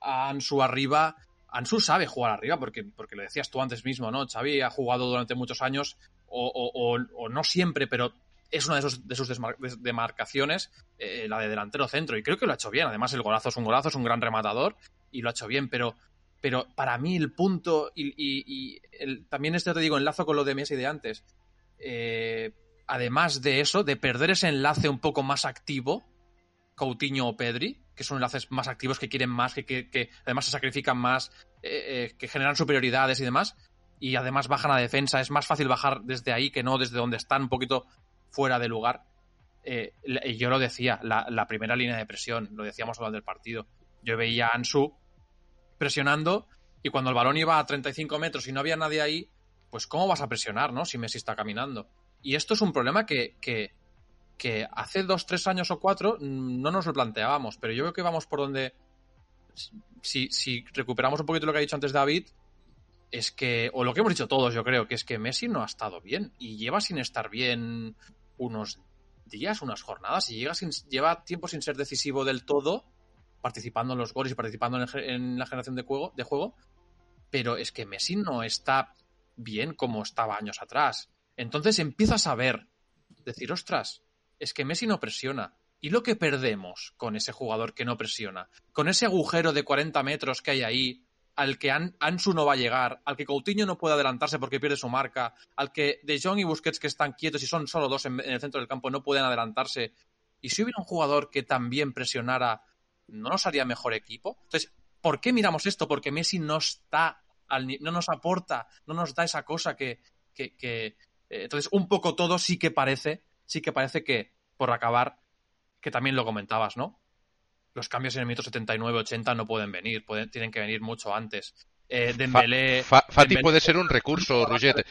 Speaker 3: a Ansu arriba Ansu sabe jugar arriba, porque, porque lo decías tú antes mismo, ¿no? Xavi ha jugado durante muchos años, o, no siempre, pero es una de, sus, de demarcaciones, eh, la de delantero centro, y creo que lo ha hecho bien. Además, el golazo es un golazo, es un gran rematador, y lo ha hecho bien, pero, pero para mí el punto, y, también esto te digo, enlazo con lo de Messi de antes, eh, además de eso, de perder ese enlace un poco más activo, Coutinho o Pedri, que son enlaces más activos, que quieren más, que, además se sacrifican más, eh, eh, que generan superioridades y demás, y además bajan a defensa. Es más fácil bajar desde ahí que no desde donde están, un poquito fuera de lugar. Eh, yo lo decía, la, primera línea de presión, lo decíamos durante el partido. Yo veía a Ansu presionando y cuando el balón iba a 35 metros y no había nadie ahí, pues ¿cómo vas a presionar, no? Si Messi está caminando. Y esto es un problema que, que hace dos, tres años o cuatro mm, no nos lo planteábamos, pero yo creo que vamos por donde, si, si recuperamos un poquito lo que ha dicho antes David, es que, o lo que hemos dicho todos, yo creo, que es que Messi no ha estado bien y lleva sin estar bien unos días, unas jornadas y llega sin, lleva tiempo sin ser decisivo del todo, participando en los goles y participando en, la generación de juego, de juego, pero es que Messi no está bien como estaba años atrás. Entonces empiezas a ver, decir, ostras, es que Messi no presiona. ¿Y lo que perdemos con ese jugador que no presiona? Con ese agujero de 40 metros que hay ahí, al que Ansu no va a llegar, al que Coutinho no puede adelantarse porque pierde su marca, al que De Jong y Busquets que están quietos y son solo dos en, el centro del campo no pueden adelantarse. Y si hubiera un jugador que también presionara, ¿no nos haría mejor equipo? Entonces, ¿por qué miramos esto? Porque Messi no está, al, no nos aporta, no nos da esa cosa que... que, eh, entonces, un poco todo sí que parece sí que parece que, por acabar, que también lo comentabas, ¿no? Los cambios en el minuto 79-80 no pueden venir, pueden, tienen que venir mucho antes. Eh, Dembélé,
Speaker 1: Fati puede ser un recurso, Roger.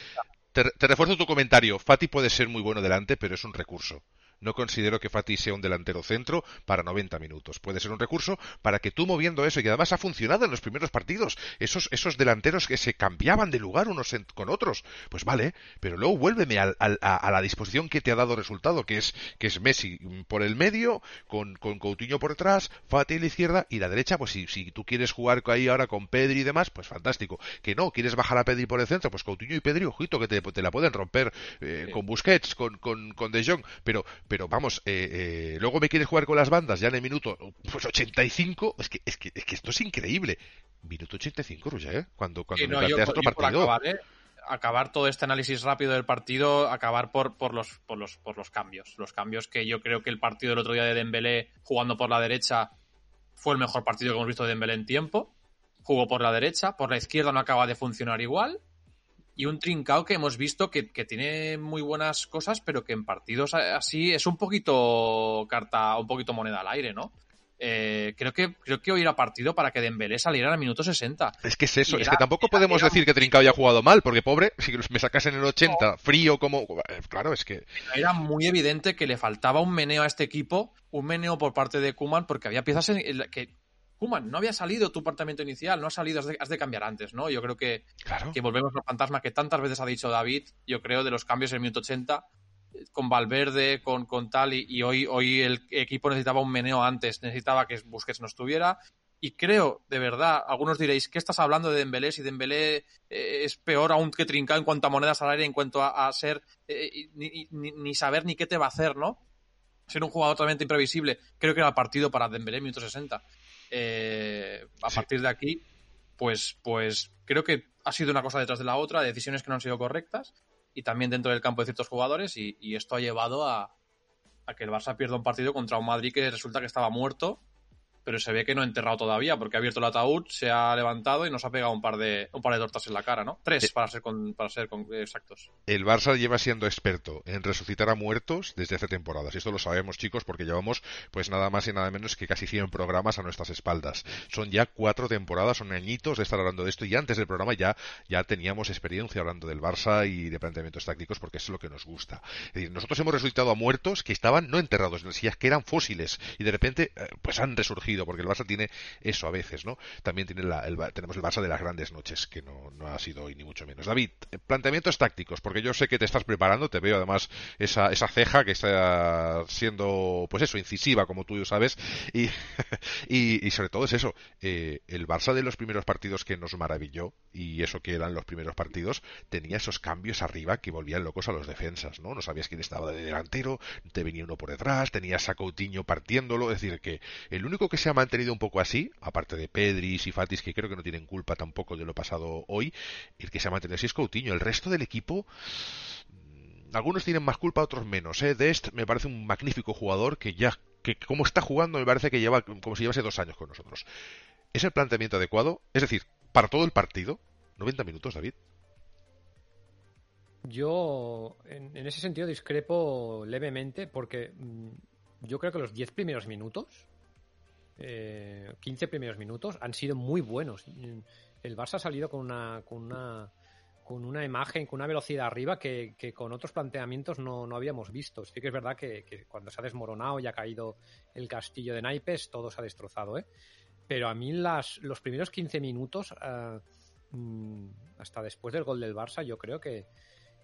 Speaker 1: Te, refuerzo tu comentario. Fati puede ser muy bueno delante, pero es un recurso. No considero que Fati sea un delantero centro para 90 minutos. Puede ser un recurso para que tú moviendo eso, y que además ha funcionado en los primeros partidos, esos, esos delanteros que se cambiaban de lugar unos con otros, pues vale, pero luego vuélveme a, la disposición que te ha dado resultado, que es, que es Messi por el medio, con, con Coutinho por detrás, Fati a la izquierda y la derecha, pues si, si tú quieres jugar ahí ahora con Pedri y demás, pues fantástico. Que no, quieres bajar a Pedri por el centro, pues Coutinho y Pedri, ojito, que te, te la pueden romper eh, con Busquets, con, con, con De Jong, pero pero vamos, eh, eh, luego me quieres jugar con las bandas ya en el minuto pues 85, es que, es que, es que esto es increíble. Minuto 85, Ruya, ¿eh? Cuando, cuando me planteas otro partido.
Speaker 3: Acabar, ¿eh? acabar, todo este análisis rápido del partido, acabar por, por, los, por, los, por los cambios. Los cambios que yo creo que el partido del otro día de Dembélé jugando por la derecha fue el mejor partido que hemos visto de Dembélé en tiempo. Jugó por la derecha, por la izquierda no acaba de funcionar igual y un Trincao que hemos visto que, tiene muy buenas cosas, pero que en partidos así es un poquito carta, un poquito moneda al aire, ¿no? Eh, creo que creo que hoy era partido para que Dembélé saliera al minuto 60.
Speaker 1: Es que es eso, es que tampoco podemos decir que Trincao haya jugado mal, porque pobre, si me sacas en el 80 frío como... Eh, claro, es que...
Speaker 3: Era muy evidente que le faltaba un meneo a este equipo, un meneo por parte de Kuman, porque había piezas en, que Kuman, no había salido tu apartamento inicial, no ha salido, has de, cambiar antes, ¿no? Yo creo que, que volvemos al fantasma que tantas veces ha dicho David, yo creo, de los cambios en el minuto 80, con Valverde, con, con tal, y, hoy, hoy el equipo necesitaba un meneo antes, necesitaba que Busquets no estuviera, y creo, de verdad, algunos diréis, ¿qué estás hablando de Dembélé? Si Dembélé eh, es peor aún que Trincao en cuanto a monedas al aire, en cuanto a, ser, eh, ni, ni, saber ni qué te va a hacer, ¿no? Ser un jugador totalmente imprevisible. Creo que era el partido para Dembélé, minuto 60. Eh, a partir de aquí, pues, pues creo que ha sido una cosa detrás de la otra, decisiones que no han sido correctas y también dentro del campo de ciertos jugadores y, y esto ha llevado a, a, que el Barça pierda un partido contra un Madrid que resulta que estaba muerto pero se ve que no ha enterrado todavía, porque ha abierto el ataúd, se ha levantado y nos ha pegado un par de, un par de tortas en la cara, ¿no? Tres, para ser, para ser exactos.
Speaker 1: El Barça lleva siendo experto en resucitar a muertos desde hace temporadas, y esto lo sabemos, chicos, porque llevamos, pues nada más y nada menos que casi 100 programas a nuestras espaldas. Son ya cuatro temporadas, son añitos de estar hablando de esto, y antes del programa ya, ya teníamos experiencia hablando del Barça y de planteamientos tácticos, porque es lo que nos gusta. Es decir, nosotros hemos resucitado a muertos que estaban no enterrados, sino que eran fósiles, y de repente, eh, pues han resurgido porque el Barça tiene eso a veces, ¿no? También tiene el, tenemos el Barça de las grandes noches, que no, ha sido hoy ni mucho menos. David, planteamientos tácticos, porque yo sé que te estás preparando, te veo además esa, esa ceja que está siendo, pues eso, incisiva, como tú sabes, y, y, sobre todo es eso, eh, el Barça de los primeros partidos que nos maravilló, y eso que eran los primeros partidos, tenía esos cambios arriba que volvían locos a los defensas, ¿no? No sabías quién estaba de delantero, te venía uno por detrás, tenías a Coutinho partiéndolo, es decir, que el único que se ha mantenido un poco así, aparte de Pedri y Fatis, que creo que no tienen culpa tampoco de lo pasado hoy, el que se ha mantenido así es Coutinho. El resto del equipo mm, algunos tienen más culpa, otros menos. ¿eh? Dest me parece un magnífico jugador que ya, que como está jugando, me parece que lleva como si llevase dos años con nosotros. ¿Es el planteamiento adecuado? Es decir, para todo el partido, 90 minutos, David.
Speaker 2: Yo, en, ese sentido, discrepo levemente porque mm, yo creo que los 10 primeros minutos eh, 15 primeros minutos han sido muy buenos. El Barça ha salido con una, con una, con una imagen, con una velocidad arriba que, con otros planteamientos no, habíamos visto. Sí que es verdad que, cuando se ha desmoronado y ha caído el castillo de naipes, todo se ha destrozado. ¿eh? Pero a mí las, los primeros 15 minutos, eh, mm, hasta después del gol del Barça, yo creo que,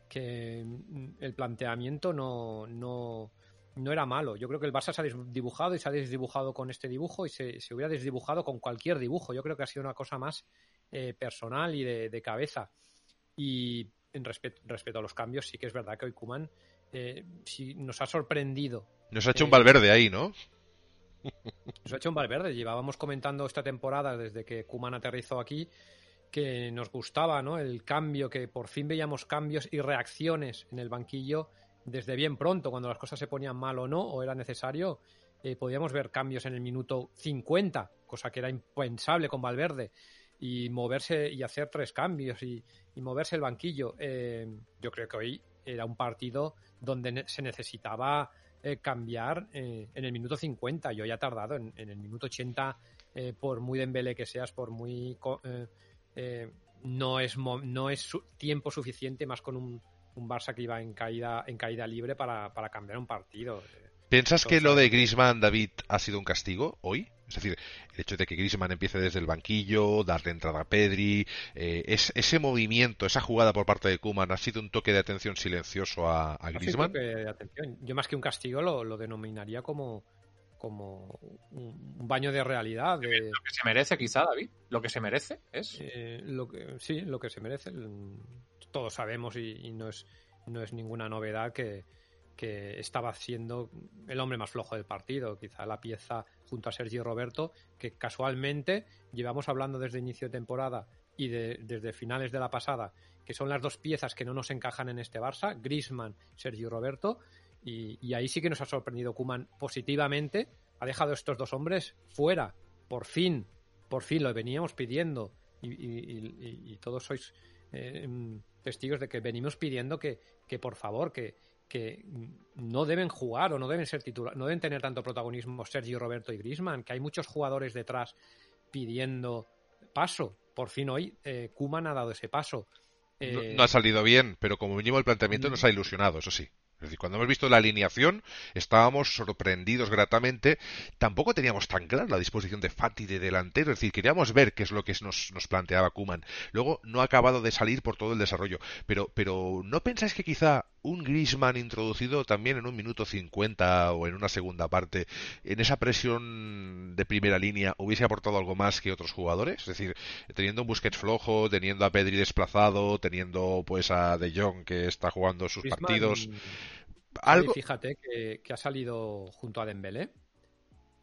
Speaker 2: que mm, el planteamiento no, no, no era malo. Yo creo que el Barça se ha desdibujado y se ha desdibujado con este dibujo y se, hubiera desdibujado con cualquier dibujo. Yo creo que ha sido una cosa más eh, personal y de, cabeza. Y en respecto, a los cambios, sí que es verdad que hoy Kuman eh, nos ha sorprendido.
Speaker 1: Nos ha hecho un Valverde ahí, ¿no?
Speaker 2: Nos ha hecho un Valverde. Llevábamos comentando esta temporada desde que Kuman aterrizó aquí que nos gustaba, ¿no? El cambio, que por fin veíamos cambios y reacciones en el banquillo desde bien pronto, cuando las cosas se ponían mal o no, o era necesario, eh, podíamos ver cambios en el minuto 50, cosa que era impensable con Valverde, y moverse y hacer tres cambios y, moverse el banquillo. Eh, yo creo que hoy era un partido donde se necesitaba eh, cambiar en el minuto 50. Yo ya he tardado en, el minuto 80, por muy Dembélé que seas, por muy... no es, no es tiempo suficiente más con un un Barça que iba en caída, en caída libre para, cambiar un partido.
Speaker 1: ¿Piensas que lo de Grisman, David, ha sido un castigo hoy? Es decir, el hecho de que Griezmann empiece desde el banquillo, darle entrada a Pedri, eh, es, ese movimiento, esa jugada por parte de Kuman ha sido un toque de atención silencioso a, a
Speaker 2: atención. Yo más que un castigo lo, lo denominaría como, como un baño de realidad. De...
Speaker 3: Lo que se merece, quizá, David. Lo que se merece es.
Speaker 2: Eh, lo que, sí, lo que se merece. Todos sabemos y, no, es, no es ninguna novedad que, que estaba siendo el hombre más flojo del partido, quizá la pieza junto a Sergio Roberto, que casualmente llevamos hablando desde inicio de temporada y de, desde finales de la pasada, que son las dos piezas que no nos encajan en este Barça, Grisman, Sergio Roberto, y, ahí sí que nos ha sorprendido Kuman positivamente, ha dejado estos dos hombres fuera, por fin, por fin lo veníamos pidiendo, y todos sois eh, testigos de que venimos pidiendo que, que por favor, que, que no deben jugar o no deben ser titular, no deben tener tanto protagonismo Sergio Roberto y Grisman, que hay muchos jugadores detrás pidiendo paso. Por fin hoy eh, Kuman ha dado ese paso.
Speaker 1: Eh... No, no, ha salido bien, pero como mínimo el planteamiento nos ha ilusionado, eso sí. Es decir, cuando hemos visto la alineación, estábamos sorprendidos gratamente. Tampoco teníamos tan clara la disposición de Fati de delantero. Es decir, queríamos ver qué es lo que nos, nos planteaba Kuman. Luego no ha acabado de salir por todo el desarrollo. Pero, pero ¿no pensáis que quizá un Grisman introducido también en un minuto 50 o en una segunda parte, en esa presión de primera línea, hubiese aportado algo más que otros jugadores? Es decir, teniendo un Busquets flojo, teniendo a Pedri desplazado, teniendo pues a De Jong que está jugando sus
Speaker 2: Griezmann,
Speaker 1: partidos.
Speaker 2: ¿Algo? Fíjate que, que, ha salido junto a Dembélé.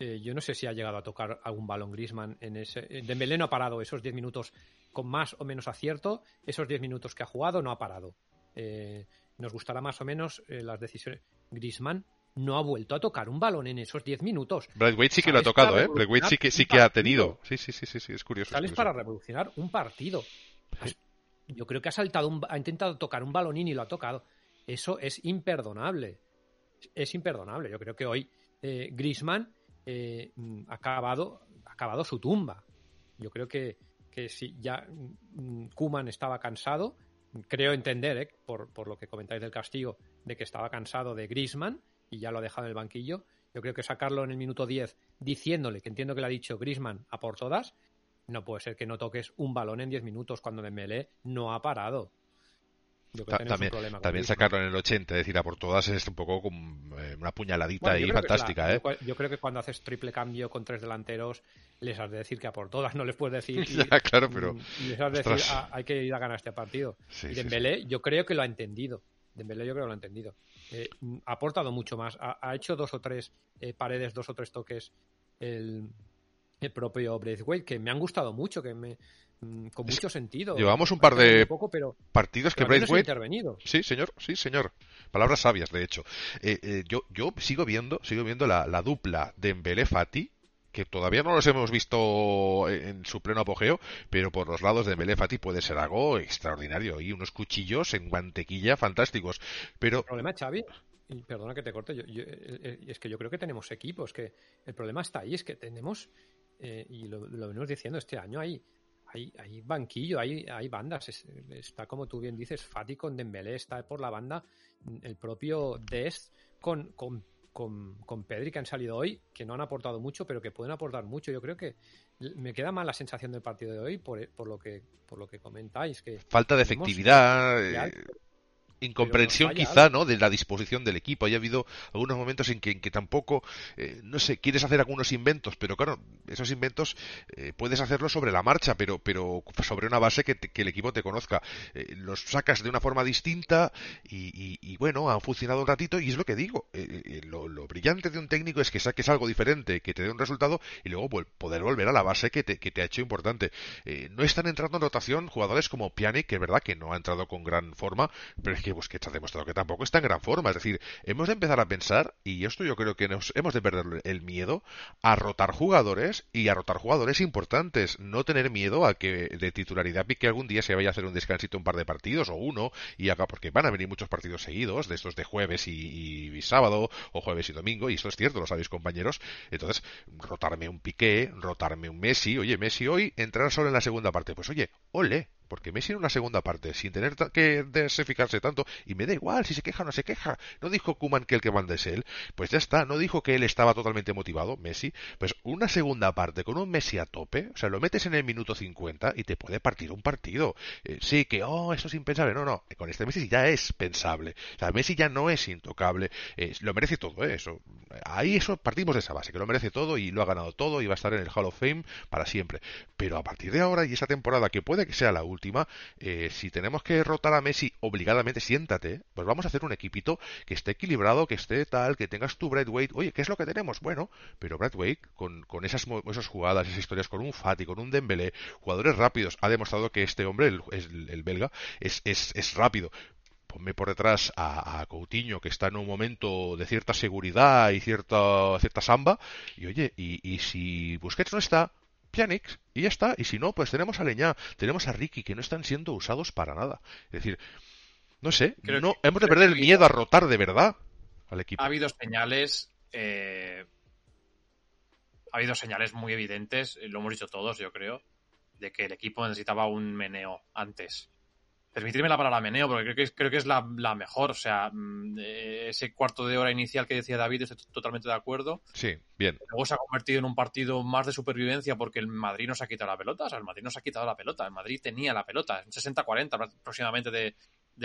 Speaker 2: Eh, yo no sé si ha llegado a tocar algún balón Grisman en ese. Dembélé no ha parado esos 10 minutos con más o menos acierto. Esos 10 minutos que ha jugado no ha parado. Eh, nos gustará más o menos eh, las decisiones. Grisman no ha vuelto a tocar un balón en esos 10 minutos.
Speaker 1: Braithwaite sí que lo ha tocado, ¿eh? Braithwaite sí que, sí que ha tenido. Sí, sí, sí, sí, sí es curioso.
Speaker 2: Sales
Speaker 1: es curioso.
Speaker 2: para revolucionar un partido. Sí. Yo creo que ha saltado, un, ha intentado tocar un balonín y lo ha tocado. Eso es imperdonable. Es imperdonable. Yo creo que hoy eh, Grisman eh, ha, acabado, ha acabado su tumba. Yo creo que, que si ya Kuman estaba cansado, creo entender, eh, por, por, lo que comentáis del castigo, de que estaba cansado de Grisman y ya lo ha dejado en el banquillo. Yo creo que sacarlo en el minuto 10 diciéndole, que entiendo que le ha dicho Grisman a por todas, no puede ser que no toques un balón en 10 minutos cuando Dembélé no ha parado.
Speaker 1: También, también sacarlo en el 80, es decir, a por todas es un poco como una puñaladita
Speaker 2: bueno,
Speaker 1: ahí fantástica, ¿eh?
Speaker 2: Yo creo que cuando haces triple cambio con tres delanteros, les has de decir que a por todas, no les puedes decir.
Speaker 1: Y, ya, claro, pero.
Speaker 2: Les has de decir, ah, hay que ir a ganar este partido.
Speaker 1: Sí,
Speaker 2: y Dembélé, sí, sí. yo creo que lo ha entendido. Dembélé, yo creo que lo ha entendido. Eh, ha aportado mucho más. Ha, ha, hecho dos o tres eh, paredes, dos o tres toques el, el propio Braithwaite, que me han gustado mucho, que me, con mucho sentido.
Speaker 1: Llevamos un par de
Speaker 2: poco, pero,
Speaker 1: partidos que Braithwaite.
Speaker 2: intervenido.
Speaker 1: Sí, señor, sí, señor. Palabras sabias, de hecho. Eh, eh, yo, yo sigo viendo, sigo viendo la, la dupla de Mbele Fati, que todavía no los hemos visto en su pleno apogeo, pero por los lados de Mbele Fati puede ser algo extraordinario. Y unos cuchillos en mantequilla fantásticos. Pero.
Speaker 2: El problema, Xavi, y perdona que te corte, yo, yo, es que yo creo que tenemos equipos, que el problema está ahí, es que tenemos, eh, y lo, lo venimos diciendo este año, hay hay, hay, banquillo, hay, hay bandas. Es, está, como tú bien dices, Fati con Dembélé, está por la banda el propio Dest con, con, con, con, Pedri que han salido hoy, que no han aportado mucho, pero que pueden aportar mucho. Yo creo que me queda mal la sensación del partido de hoy por, por lo que por lo que comentáis. que
Speaker 1: Falta de efectividad. Incomprensión quizá, ¿no? De la disposición del equipo. Haya habido algunos momentos en que, en que tampoco, eh, no sé, quieres hacer algunos inventos, pero claro, esos inventos eh, puedes hacerlos sobre la marcha, pero, pero sobre una base que, te, que el equipo te conozca. Eh, los sacas de una forma distinta y, y, y, bueno, han funcionado un ratito y es lo que digo. Eh, lo, lo, brillante de un técnico es que saques algo diferente, que te dé un resultado y luego poder volver a la base que te, que te ha hecho importante. Eh, no están entrando en rotación jugadores como Pjanic, que es verdad que no ha entrado con gran forma, pero es que Busquets ha demostrado que tampoco está en gran forma. Es decir, hemos de empezar a pensar, y esto yo creo que nos hemos de perder el miedo, a rotar jugadores y a rotar jugadores importantes. No tener miedo a que de titularidad que algún día se vaya a hacer un descansito un par de partidos o uno, y acá, porque van a venir muchos partidos seguidos, de estos de jueves y, y, y sábado, o jueves y domingo, y esto es cierto, lo sabéis compañeros. Entonces, rotarme un Piqué, rotarme un Messi, oye, Messi hoy entrar solo en la segunda parte. Pues oye, ole, porque Messi en una segunda parte, sin tener que desaficarse tanto, y me da igual si se queja o no se queja, no dijo Kuman que el que manda es él, pues ya está, no dijo que él estaba totalmente motivado, Messi, pues una segunda parte con un Messi a tope, o sea, lo metes en el minuto 50 y te puede partir un partido. Eh, sí, que, oh, eso es impensable, no, no, con este Messi ya es pensable, o sea, Messi ya no es intocable, eh, lo merece todo, ¿eh? eso, ahí eso partimos de esa base, que lo merece todo y lo ha ganado todo y va a estar en el Hall of Fame para siempre, pero a partir de ahora y esa temporada que puede que sea la última, eh, si tenemos que rotar a Messi obligadamente, siéntate, pues vamos a hacer un equipito que esté equilibrado, que esté tal, que tengas tu Wade. Oye, ¿qué es lo que tenemos? Bueno, pero Wade, con, con esas, esas jugadas, esas historias, con un Fati, con un Dembélé, jugadores rápidos, ha demostrado que este hombre, el, el, belga, es, es, es rápido ponme por detrás a, Coutinho que está en un momento de cierta seguridad y cierta cierta samba y oye y si Busquets no está Pjanic y ya está. Y si no, pues tenemos a Leñá, tenemos a Ricky, que no están siendo usados para nada. Es decir, no sé, no, hemos de perder el miedo a rotar de verdad al equipo.
Speaker 3: Ha habido señales. Eh, ha habido señales muy evidentes, lo hemos dicho todos, yo creo, de que el equipo necesitaba un meneo antes permitirme la palabra meneo, porque creo que es, creo que es la, mejor. O sea, mm, eh, ese cuarto de hora inicial que decía David, estoy totalmente de acuerdo.
Speaker 1: Sí, bien.
Speaker 3: Luego se ha convertido en un partido más de supervivencia porque el Madrid nos ha quitado la pelota. O sea, el Madrid nos ha quitado la pelota. El Madrid tenía la pelota. 60-40 aproximadamente de,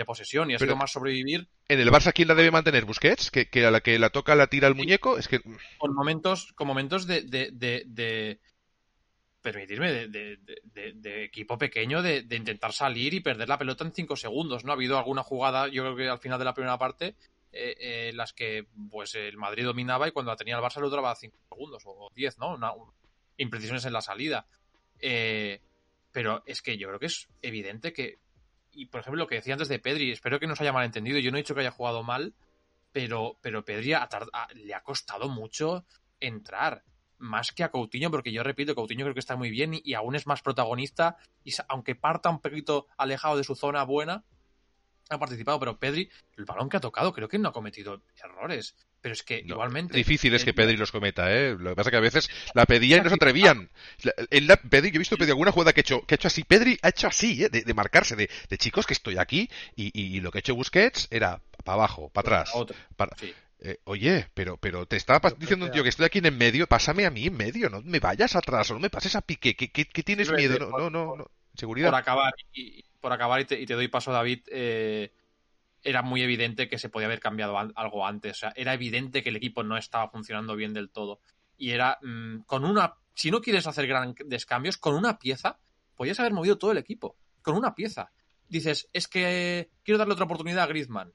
Speaker 3: posesión y ha sido más sobrevivir.
Speaker 1: ¿En el Barça quién la debe mantener? ¿Busquets? ¿Que, a la que la toca la tira el muñeco? Es que...
Speaker 3: Con momentos, con momentos de permitirme, de, equipo pequeño, de, intentar salir y perder la pelota en 5 segundos, ¿no? Ha habido alguna jugada, yo creo que al final de la primera parte, eh, eh, las que pues el Madrid dominaba y cuando la tenía el Barça lo duraba 5 segundos o 10, ¿no? Imprecisiones en la salida. Eh, pero es que yo creo que es evidente que, y por ejemplo lo que decía antes de Pedri, espero que no se haya malentendido, yo no he dicho que haya jugado mal, pero, pero Pedri le ha costado mucho entrar más que a Coutinho, porque yo repito, Coutinho creo que está muy bien y, aún es más protagonista, y aunque parta un poquito alejado de su zona buena, ha participado, pero Pedri, el balón que ha tocado, creo que no ha cometido errores. Pero es que igualmente.
Speaker 1: Difícil es que Pedri los cometa, ¿eh? Lo que pasa es que a veces la pedía y no se atrevían. En la, Pedri, yo he visto Pedri alguna jugada que ha hecho, que ha hecho así. Pedri ha hecho así, ¿eh? de, marcarse, de, chicos que estoy aquí y, lo que ha hecho Busquets era para abajo, para atrás. Para, eh, oye, pero, pero te estaba diciendo un tío que estoy aquí en medio, pásame a mí en medio, no me vayas atrás, o no me pases a pique, ¿qué, tienes miedo? No, no, no, seguridad.
Speaker 3: Por acabar, y, por acabar y, te, doy paso, David, eh, era muy evidente que se podía haber cambiado algo antes, o sea, era evidente que el equipo no estaba funcionando bien del todo. Y era mm, con una, si no quieres hacer grandes cambios, con una pieza, podías haber movido todo el equipo, con una pieza. Dices, es que quiero darle otra oportunidad a Griezmann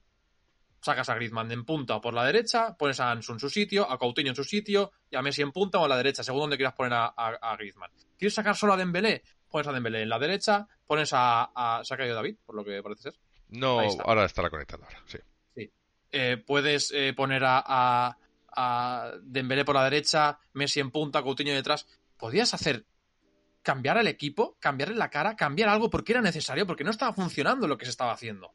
Speaker 3: sacas a Griezmann en punta o por la derecha, pones a Ansu en su sitio, a Coutinho en su sitio y a Messi en punta o a la derecha, según donde quieras poner a, Griezmann. ¿Quieres sacar solo a Dembélé? Pones a Dembélé en la derecha, pones a... ¿Se ha caído David? Por lo que parece ser.
Speaker 1: No, ahora estará conectado ahora, sí.
Speaker 3: Eh, puedes eh, poner a, a, Dembélé por la derecha, Messi en punta, Coutinho detrás. Podías hacer cambiar el equipo, cambiarle la cara, cambiar algo porque era necesario, porque no estaba funcionando lo que se estaba haciendo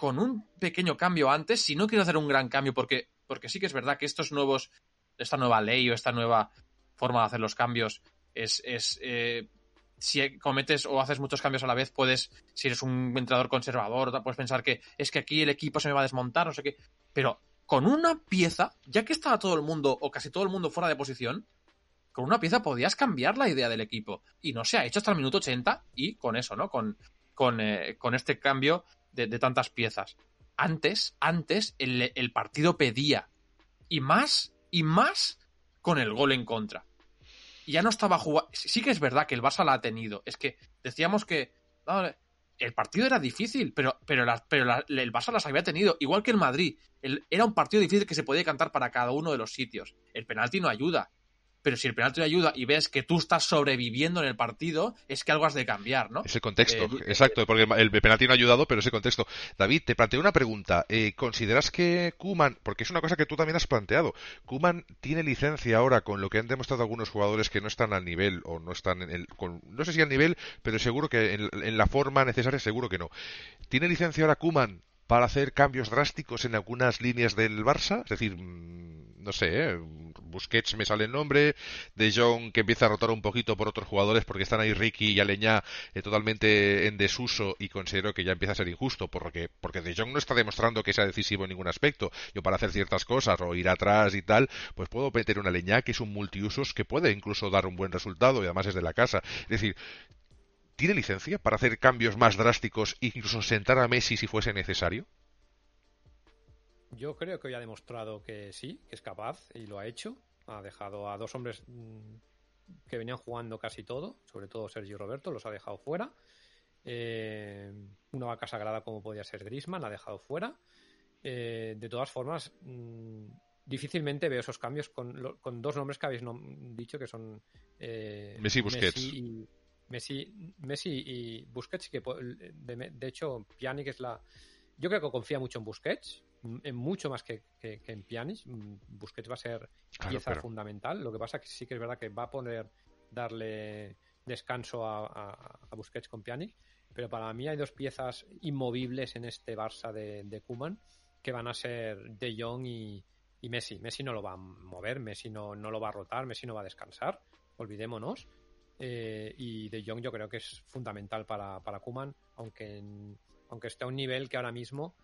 Speaker 3: con un pequeño cambio antes, si no quiero hacer un gran cambio, porque, porque sí que es verdad que estos nuevos, esta nueva ley o esta nueva forma de hacer los cambios es, es eh, si cometes o haces muchos cambios a la vez, puedes, si eres un entrenador conservador, puedes pensar que es que aquí el equipo se me va a desmontar, no sé qué. Pero con una pieza, ya que estaba todo el mundo o casi todo el mundo fuera de posición, con una pieza podías cambiar la idea del equipo. Y no se ha hecho hasta el minuto 80 y con eso, ¿no? Con, con, eh, con este cambio de, tantas piezas. Antes, antes el, partido pedía. Y más, y más con el gol en contra. Y ya no estaba jugando. Sí que es verdad que el Barça la ha tenido. Es que decíamos que. el partido era difícil, pero, pero, pero el Barça las había tenido. Igual que el Madrid. era un partido difícil que se podía cantar para cada uno de los sitios. El penalti no ayuda pero si el penalti te ayuda y ves que tú estás sobreviviendo en el partido, es que algo has de cambiar, ¿no?
Speaker 1: Ese contexto, eh, exacto, porque el, penalti no ha ayudado, pero ese contexto. David, te planteo una pregunta. Eh, ¿Consideras que Kuman, porque es una cosa que tú también has planteado, Kuman tiene licencia ahora con lo que han demostrado algunos jugadores que no están al nivel o no están en el, no sé si al nivel, pero seguro que en, la forma necesaria seguro que no. ¿Tiene licencia ahora Kuman para hacer cambios drásticos en algunas líneas del Barça? Es decir, mm, no sé, ¿eh? Busquets me sale el nombre, De Jong que empieza a rotar un poquito por otros jugadores porque están ahí Ricky y Aleñá eh, totalmente en desuso y considero que ya empieza a ser injusto porque, porque De Jong no está demostrando que sea decisivo en ningún aspecto. Yo para hacer ciertas cosas o ir atrás y tal, pues puedo meter una Aleñá que es un multiusos que puede incluso dar un buen resultado y además es de la casa. Es decir, ¿tiene licencia para hacer cambios más drásticos e incluso sentar a Messi si fuese necesario?
Speaker 2: Yo creo que hoy ha demostrado que sí, que es capaz y lo ha hecho. Ha dejado a dos hombres mm, que venían jugando casi todo, sobre todo Sergio Roberto, los ha dejado fuera. Eh, una vaca sagrada como podía ser Grisman, la ha dejado fuera. Eh, de todas formas, mm, difícilmente veo esos cambios con, dos nombres que habéis dicho que son
Speaker 1: eh, Messi Busquets.
Speaker 2: Messi y, Messi, Messi y Busquets, que de, de hecho Pjanic es la... Yo creo que confía mucho en Busquets, en mucho más que, en Pjanic. Busquets va a ser pieza fundamental. Lo que pasa que sí que es verdad que va a poner darle descanso a, a, Busquets con Pjanic. Pero para mí hay dos piezas inmovibles en este Barça de, de Kuman que van a ser De Jong y, y Messi. Messi no lo va a mover, Messi no, no lo va a rotar, Messi no va a descansar, olvidémonos. Eh, y De Jong yo creo que es fundamental para, para Kuman, aunque, aunque esté a un nivel que ahora mismo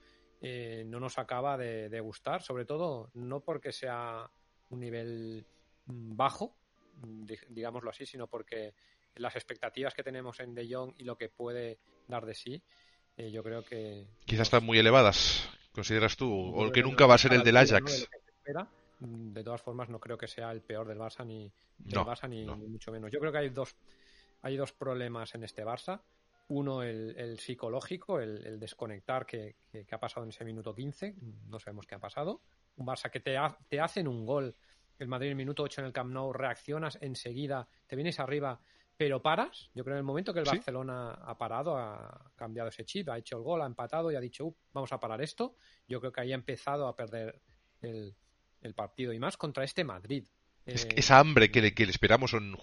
Speaker 2: eh, no nos acaba de, gustar, sobre todo no porque sea un nivel mm, bajo, mm, digámoslo así, sino porque las expectativas que tenemos en De Jong y lo que puede dar de sí, eh, yo creo que...
Speaker 1: Quizás están muy elevadas, consideras tú, o que nunca va a ser el del Ajax.
Speaker 2: De todas formas, no creo que sea el peor del Barça ni del Barça ni, mucho menos. Yo creo que hay dos, hay dos problemas en este Barça. Uno, el, psicológico, el, desconectar que, ha pasado en ese minuto 15. No sabemos qué ha pasado. Un Barça que te, te hacen un gol. El Madrid en el minuto 8 en el Camp Nou, reaccionas enseguida, te vienes arriba, pero paras. Yo creo que en el momento que el Barcelona ha parado, ha cambiado ese chip, ha hecho el gol, ha empatado y ha dicho, vamos a parar esto. Yo creo que ahí ha empezado a perder el, el partido y más contra este Madrid.
Speaker 1: Eh, esa hambre que le, que le esperamos a un,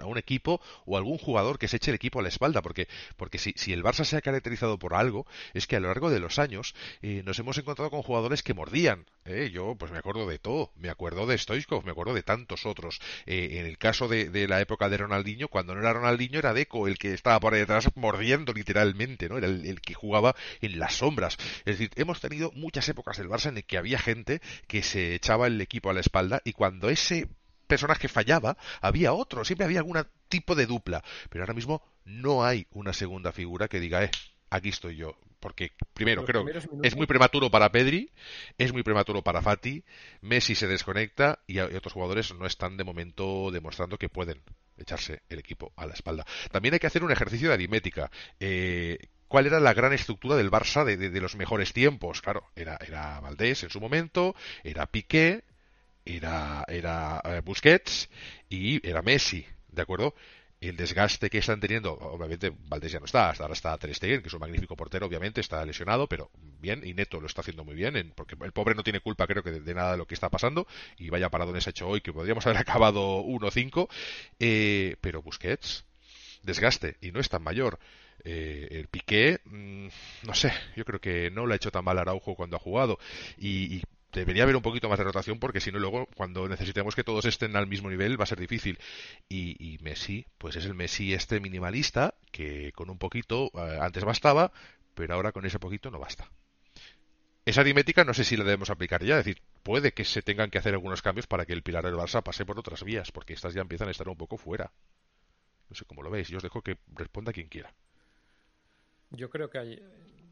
Speaker 1: a, un, equipo o a algún jugador que se eche el equipo a la espalda, porque, porque si, si el Barça se ha caracterizado por algo, es que a lo largo de los años eh, nos hemos encontrado con jugadores que mordían. Eh, yo pues me acuerdo de todo, me acuerdo de Stoichkov, me acuerdo de tantos otros. en el caso de, de, la época de Ronaldinho, cuando no era Ronaldinho era Deco el que estaba por ahí detrás mordiendo literalmente, ¿no? Era el, que jugaba en las sombras. Es decir, hemos tenido muchas épocas del Barça en que había gente que se echaba el equipo a la espalda y cuando ese personaje fallaba, había otro, siempre había algún tipo de dupla. Pero ahora mismo no hay una segunda figura que diga, eh, aquí estoy yo. Porque, primero, creo que es muy prematuro para Pedri, es muy prematuro para Fati, Messi se desconecta y, otros jugadores no están de momento demostrando que pueden echarse el equipo a la espalda. También hay que hacer un ejercicio de aritmética. Eh, ¿Cuál era la gran estructura del Barça de, de, los mejores tiempos? Claro, era, era Valdés en su momento, era Piqué, era, era eh, Busquets y era Messi, ¿de acuerdo? El desgaste que están teniendo, obviamente Valdés ya no está, ahora está Ter Stegen, que es un magnífico portero, obviamente, está lesionado, pero bien, y Neto lo está haciendo muy bien, porque el pobre no tiene culpa, creo que, de, nada de lo que está pasando, y vaya paradones ha hecho hoy, que podríamos haber acabado 1-5, eh, pero Busquets, desgaste, y no es tan mayor. Eh, el Piqué, mm, no sé, yo creo que no lo ha hecho tan mal Araujo cuando ha jugado y, debería haber un poquito más de rotación porque si no luego cuando necesitemos que todos estén al mismo nivel va a ser difícil y, Messi pues es el Messi este minimalista que con un poquito eh, antes bastaba pero ahora con ese poquito no basta esa aritmética no sé si la debemos aplicar ya, es decir, puede que se tengan que hacer algunos cambios para que el pilar del Barça pase por otras vías, porque estas ya empiezan a estar un poco fuera. No sé cómo lo veis, yo os dejo que responda quien quiera.
Speaker 2: Yo creo que hay,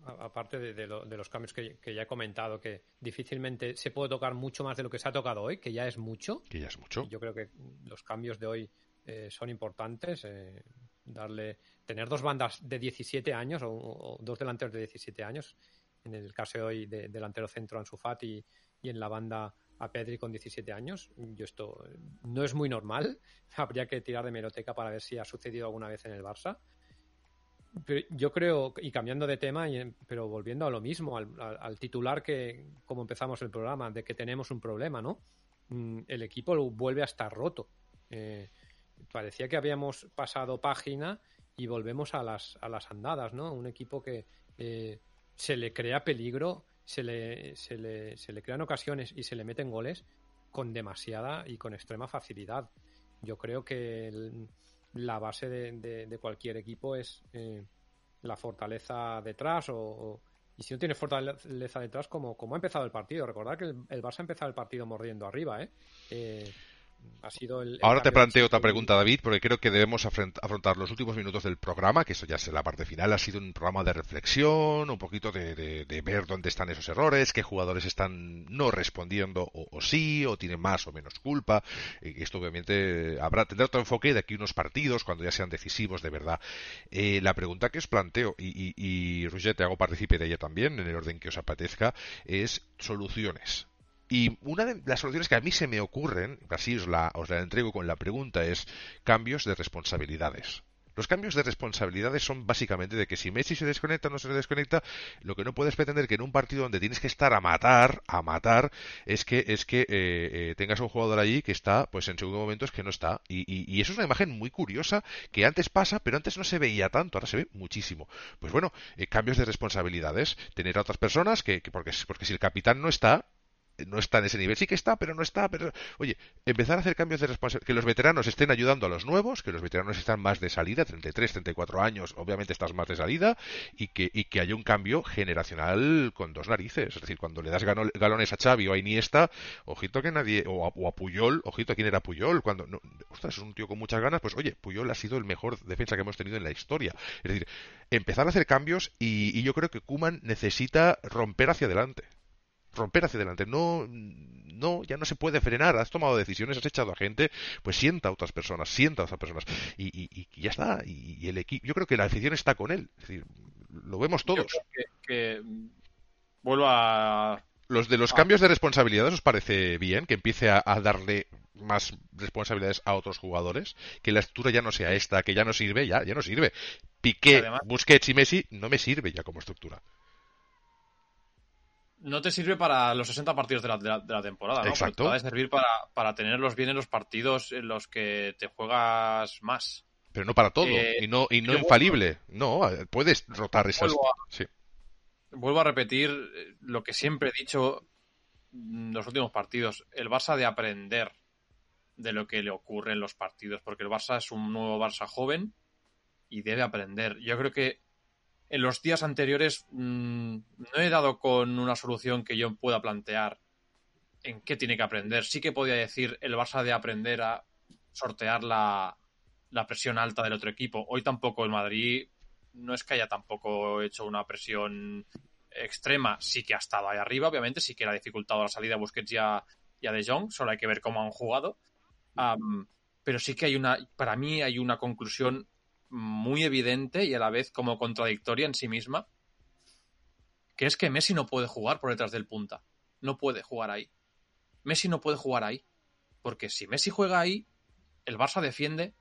Speaker 2: aparte de, los cambios que, ya he comentado, que difícilmente se puede tocar mucho más de lo que se ha tocado hoy, que ya es mucho.
Speaker 1: Que ya es mucho.
Speaker 2: Yo creo que los cambios de hoy eh, son importantes. Eh, darle tener dos bandas de 17 años o, dos delanteros de 17 años. En el caso de hoy, de, delantero centro Ansu Fati y en la banda a Pedri con 17 años. Yo esto no es muy normal. Habría que tirar de meroteca para ver si ha sucedido alguna vez en el Barça yo creo, y cambiando de tema, pero volviendo a lo mismo, al, titular que, como empezamos el programa, de que tenemos un problema, ¿no? Mm, el equipo vuelve a estar roto. Eh, parecía que habíamos pasado página y volvemos a las, a las andadas, ¿no? Un equipo que eh, se le crea peligro, se le, se le, se le crean ocasiones y se le meten goles con demasiada y con extrema facilidad. Yo creo que la base de, cualquier equipo es eh, la fortaleza detrás o, y si no tiene fortaleza detrás, como, como ha empezado el partido. Recordad que el, el Barça ha empezado el partido mordiendo arriba, ¿eh? eh
Speaker 1: Ahora te planteo otra pregunta, David, porque creo que debemos afrontar los últimos minutos del programa, que eso ya es la parte final. Ha sido un programa de reflexión, un poquito de, ver dónde están esos errores, qué jugadores están no respondiendo o, sí, o tienen más o menos culpa. Y esto obviamente habrá tendrá otro enfoque de aquí unos partidos, cuando ya sean decisivos de verdad. Eh, la pregunta que os planteo, y, y, y Roger, te hago partícipe de ella también, en el orden que os apetezca, es soluciones y una de las soluciones que a mí se me ocurren, así os la, os la entrego con la pregunta, es cambios de responsabilidades. Los cambios de responsabilidades son básicamente de que si Messi se desconecta o no se desconecta, lo que no puedes pretender que en un partido donde tienes que estar a matar, a matar, es que es que eh, eh, tengas un jugador allí que está, pues en segundo momento es que no está. Y, eso es una imagen muy curiosa que antes pasa, pero antes no se veía tanto, ahora se ve muchísimo. Pues bueno, eh, cambios de responsabilidades, tener a otras personas que, que porque, porque si el capitán no está, no está en ese nivel. Sí que está, pero no está. Pero oye, empezar a hacer cambios de responsabilidad, que los veteranos estén ayudando a los nuevos, que los veteranos están más de salida, 33, 34 años, obviamente estás más de salida, y que, y que haya un cambio generacional con dos narices. Es decir, cuando le das galones a Xavi o a Iniesta, ojito que nadie, o a, Puyol, ojito a quién era Puyol, cuando, no, ostras, es un tío con muchas ganas, pues oye, Puyol ha sido el mejor defensa que hemos tenido en la historia. Es decir, empezar a hacer cambios y, y yo creo que Kuman necesita romper hacia adelante romper hacia adelante. No, no, ya no se puede frenar. Has tomado decisiones, has echado a gente, pues sienta a otras personas, sienta a otras personas. Y, y, ya está. Y, el equipo, yo creo que la afición está con él. Es decir, lo vemos todos.
Speaker 3: que, vuelvo a.
Speaker 1: Los de los cambios de responsabilidades, ¿os parece bien que empiece a, darle más responsabilidades a otros jugadores? Que la estructura ya no sea esta, que ya no sirve, ya, ya no sirve. Piqué, Busquets y Messi no me sirve ya como estructura
Speaker 3: no te sirve para los 60 partidos de la, de la, temporada, ¿no?
Speaker 1: Exacto.
Speaker 3: Te va a servir para, para tenerlos bien en los partidos en los que te juegas más.
Speaker 1: Pero no para todo, eh, y no, y no infalible. No, puedes rotar esas.
Speaker 3: Vuelvo a, sí. vuelvo a repetir eh, lo que siempre he dicho en los últimos partidos. El Barça de aprender de lo que le ocurre en los partidos, porque el Barça es un nuevo Barça joven y debe aprender. Yo creo que en los días anteriores mm, no he dado con una solución que yo pueda plantear en qué tiene que aprender. Sí que podía decir el Barça de aprender a sortear la, presión alta del otro equipo. Hoy tampoco el Madrid no es que haya tampoco hecho una presión extrema. Sí que ha estado ahí arriba, obviamente, sí que le ha dificultado la salida a Busquets y a, De Jong. Solo hay que ver cómo han jugado. pero sí que hay una, para mí hay una conclusión muy evidente y a la vez como contradictoria en sí misma, que es que Messi no puede jugar por detrás del punta. No puede jugar ahí. Messi no puede jugar ahí. Porque si Messi juega ahí, el Barça defiende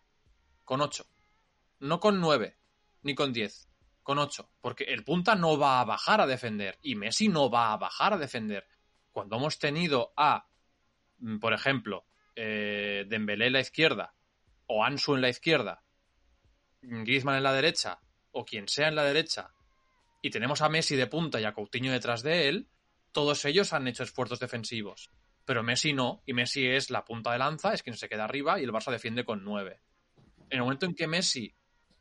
Speaker 3: con 8. No con 9, ni con 10. Con 8. Porque el punta no va a bajar a defender. Y Messi no va a bajar a defender. Cuando hemos tenido a, mm, por ejemplo, eh, Dembélé en la izquierda o Ansu en la izquierda Griezmann en la derecha o quien sea en la derecha y tenemos a Messi de punta y a Coutinho detrás de él, todos ellos han hecho esfuerzos defensivos. Pero Messi no, y Messi es la punta de lanza, es quien se queda arriba y el Barça defiende con nueve. En el momento en que Messi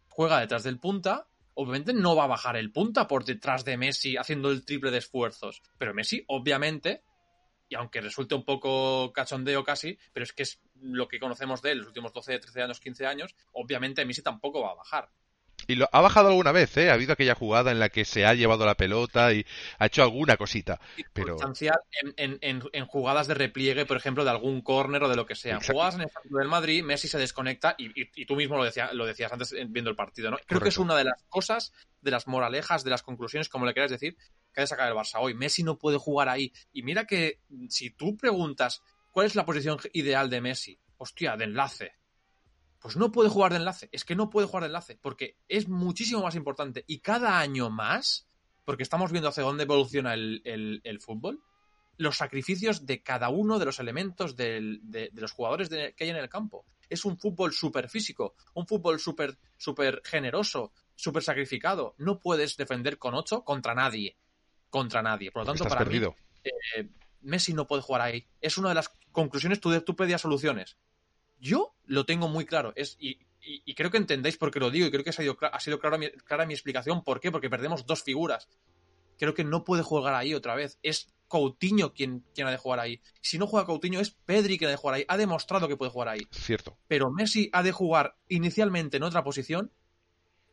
Speaker 3: juega detrás del punta, obviamente no va a bajar el punta por detrás de Messi haciendo el triple de esfuerzos. Pero Messi, obviamente, y aunque resulte un poco cachondeo casi, pero es que es lo que conocemos de él los últimos 12, 13 años, 15 años, obviamente Messi tampoco va a bajar.
Speaker 1: Y lo, ha bajado alguna vez, ¿eh? Ha habido aquella jugada en la que se ha llevado la pelota y ha hecho alguna cosita. Pero...
Speaker 3: En, en, en, jugadas de repliegue, por ejemplo, de algún córner o de lo que sea. Jugadas en el partido del Madrid, Messi se desconecta y, y, tú mismo lo, decía, lo decías antes viendo el partido, ¿no? Creo que es una de las cosas, de las moralejas, de las conclusiones, como le quieras decir, que ha de sacar el Barça hoy. Messi no puede jugar ahí. Y mira que si tú preguntas cuál es la posición ideal de Messi, hostia, de enlace. Pues no puede jugar de enlace, es que no puede jugar de enlace, porque es muchísimo más importante. Y cada año más, porque estamos viendo hacia dónde evoluciona el, fútbol, los sacrificios de cada uno de los elementos de, los jugadores que hay en el campo. Es un fútbol súper físico, un fútbol súper super generoso, súper sacrificado. No puedes defender con 8 contra nadie. contra nadie. Por lo tanto, para
Speaker 1: perdido.
Speaker 3: mí, eh, Messi no puede jugar ahí. Es una de las conclusiones, tú, tú pedías soluciones. Yo lo tengo muy claro. Es, y, y- y creo que entendéis por qué lo digo, y creo que ha sido, ha sido clara, mi, clara mi explicación. ¿Por qué? Porque perdemos dos figuras. Creo que no puede jugar ahí otra vez. Es Coutinho quien, quien ha de jugar ahí. Si no juega Coutinho, es Pedri quien ha de jugar ahí. Ha demostrado que puede jugar ahí.
Speaker 1: Cierto.
Speaker 3: Pero Messi ha de jugar inicialmente en otra posición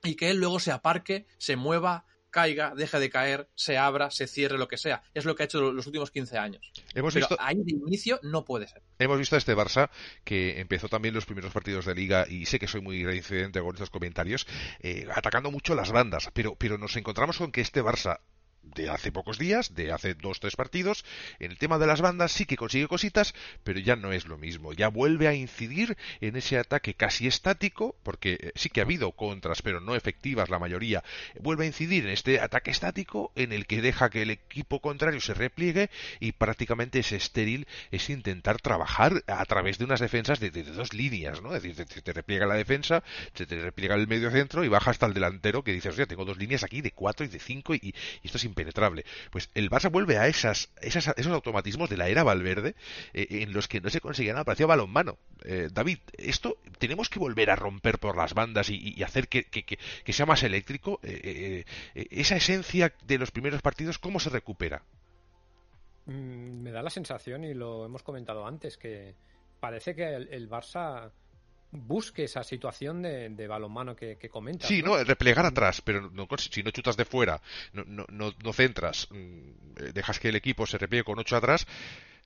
Speaker 3: y que él luego se aparque, se mueva, caiga, deje de caer, se abra, se cierre, lo que sea. Es lo que ha hecho los últimos 15 años.
Speaker 1: Hemos
Speaker 3: Pero
Speaker 1: visto,
Speaker 3: ahí de inicio no puede ser.
Speaker 1: hemos visto a este Barça que empezó también los primeros partidos de liga y sé que soy muy reincidente con estos comentarios, eh, atacando mucho las bandas, pero, pero nos encontramos con que este Barça de hace pocos días, de hace dos, tres partidos, en el tema de las bandas sí que consigue cositas, pero ya no es lo mismo. Ya vuelve a incidir en ese ataque casi estático, porque eh, sí que ha habido contras, pero no efectivas la mayoría. Vuelve a incidir en este ataque estático en el que deja que el equipo contrario se repliegue y prácticamente es estéril, es intentar trabajar a través de unas defensas de, dos líneas, ¿no? Es decir, te, te repliega la defensa, se te repliega el medio centro y baja hasta el delantero que dices, oye, tengo dos líneas aquí de cuatro y de cinco y, y esto es impenetrable. Pues el Barça vuelve a esas, esos automatismos de la era Valverde eh, en los que no se conseguía nada, parecía balonmano. Eh, David, esto tenemos que volver a romper por las bandas y, hacer que, sea más eléctrico. Eh, eh, esa esencia de los primeros partidos, ¿cómo se recupera?
Speaker 2: Mm, Me da la sensación, y lo hemos comentado antes, que parece que el, el Barça busque esa situación de, de balonmano que, que comentas.
Speaker 1: Sí,
Speaker 2: ¿no?
Speaker 1: no, replegar atrás, pero no, si no chutas de fuera, no, no, no, no centras, mm, eh, dejas que el equipo se repliegue con ocho atrás,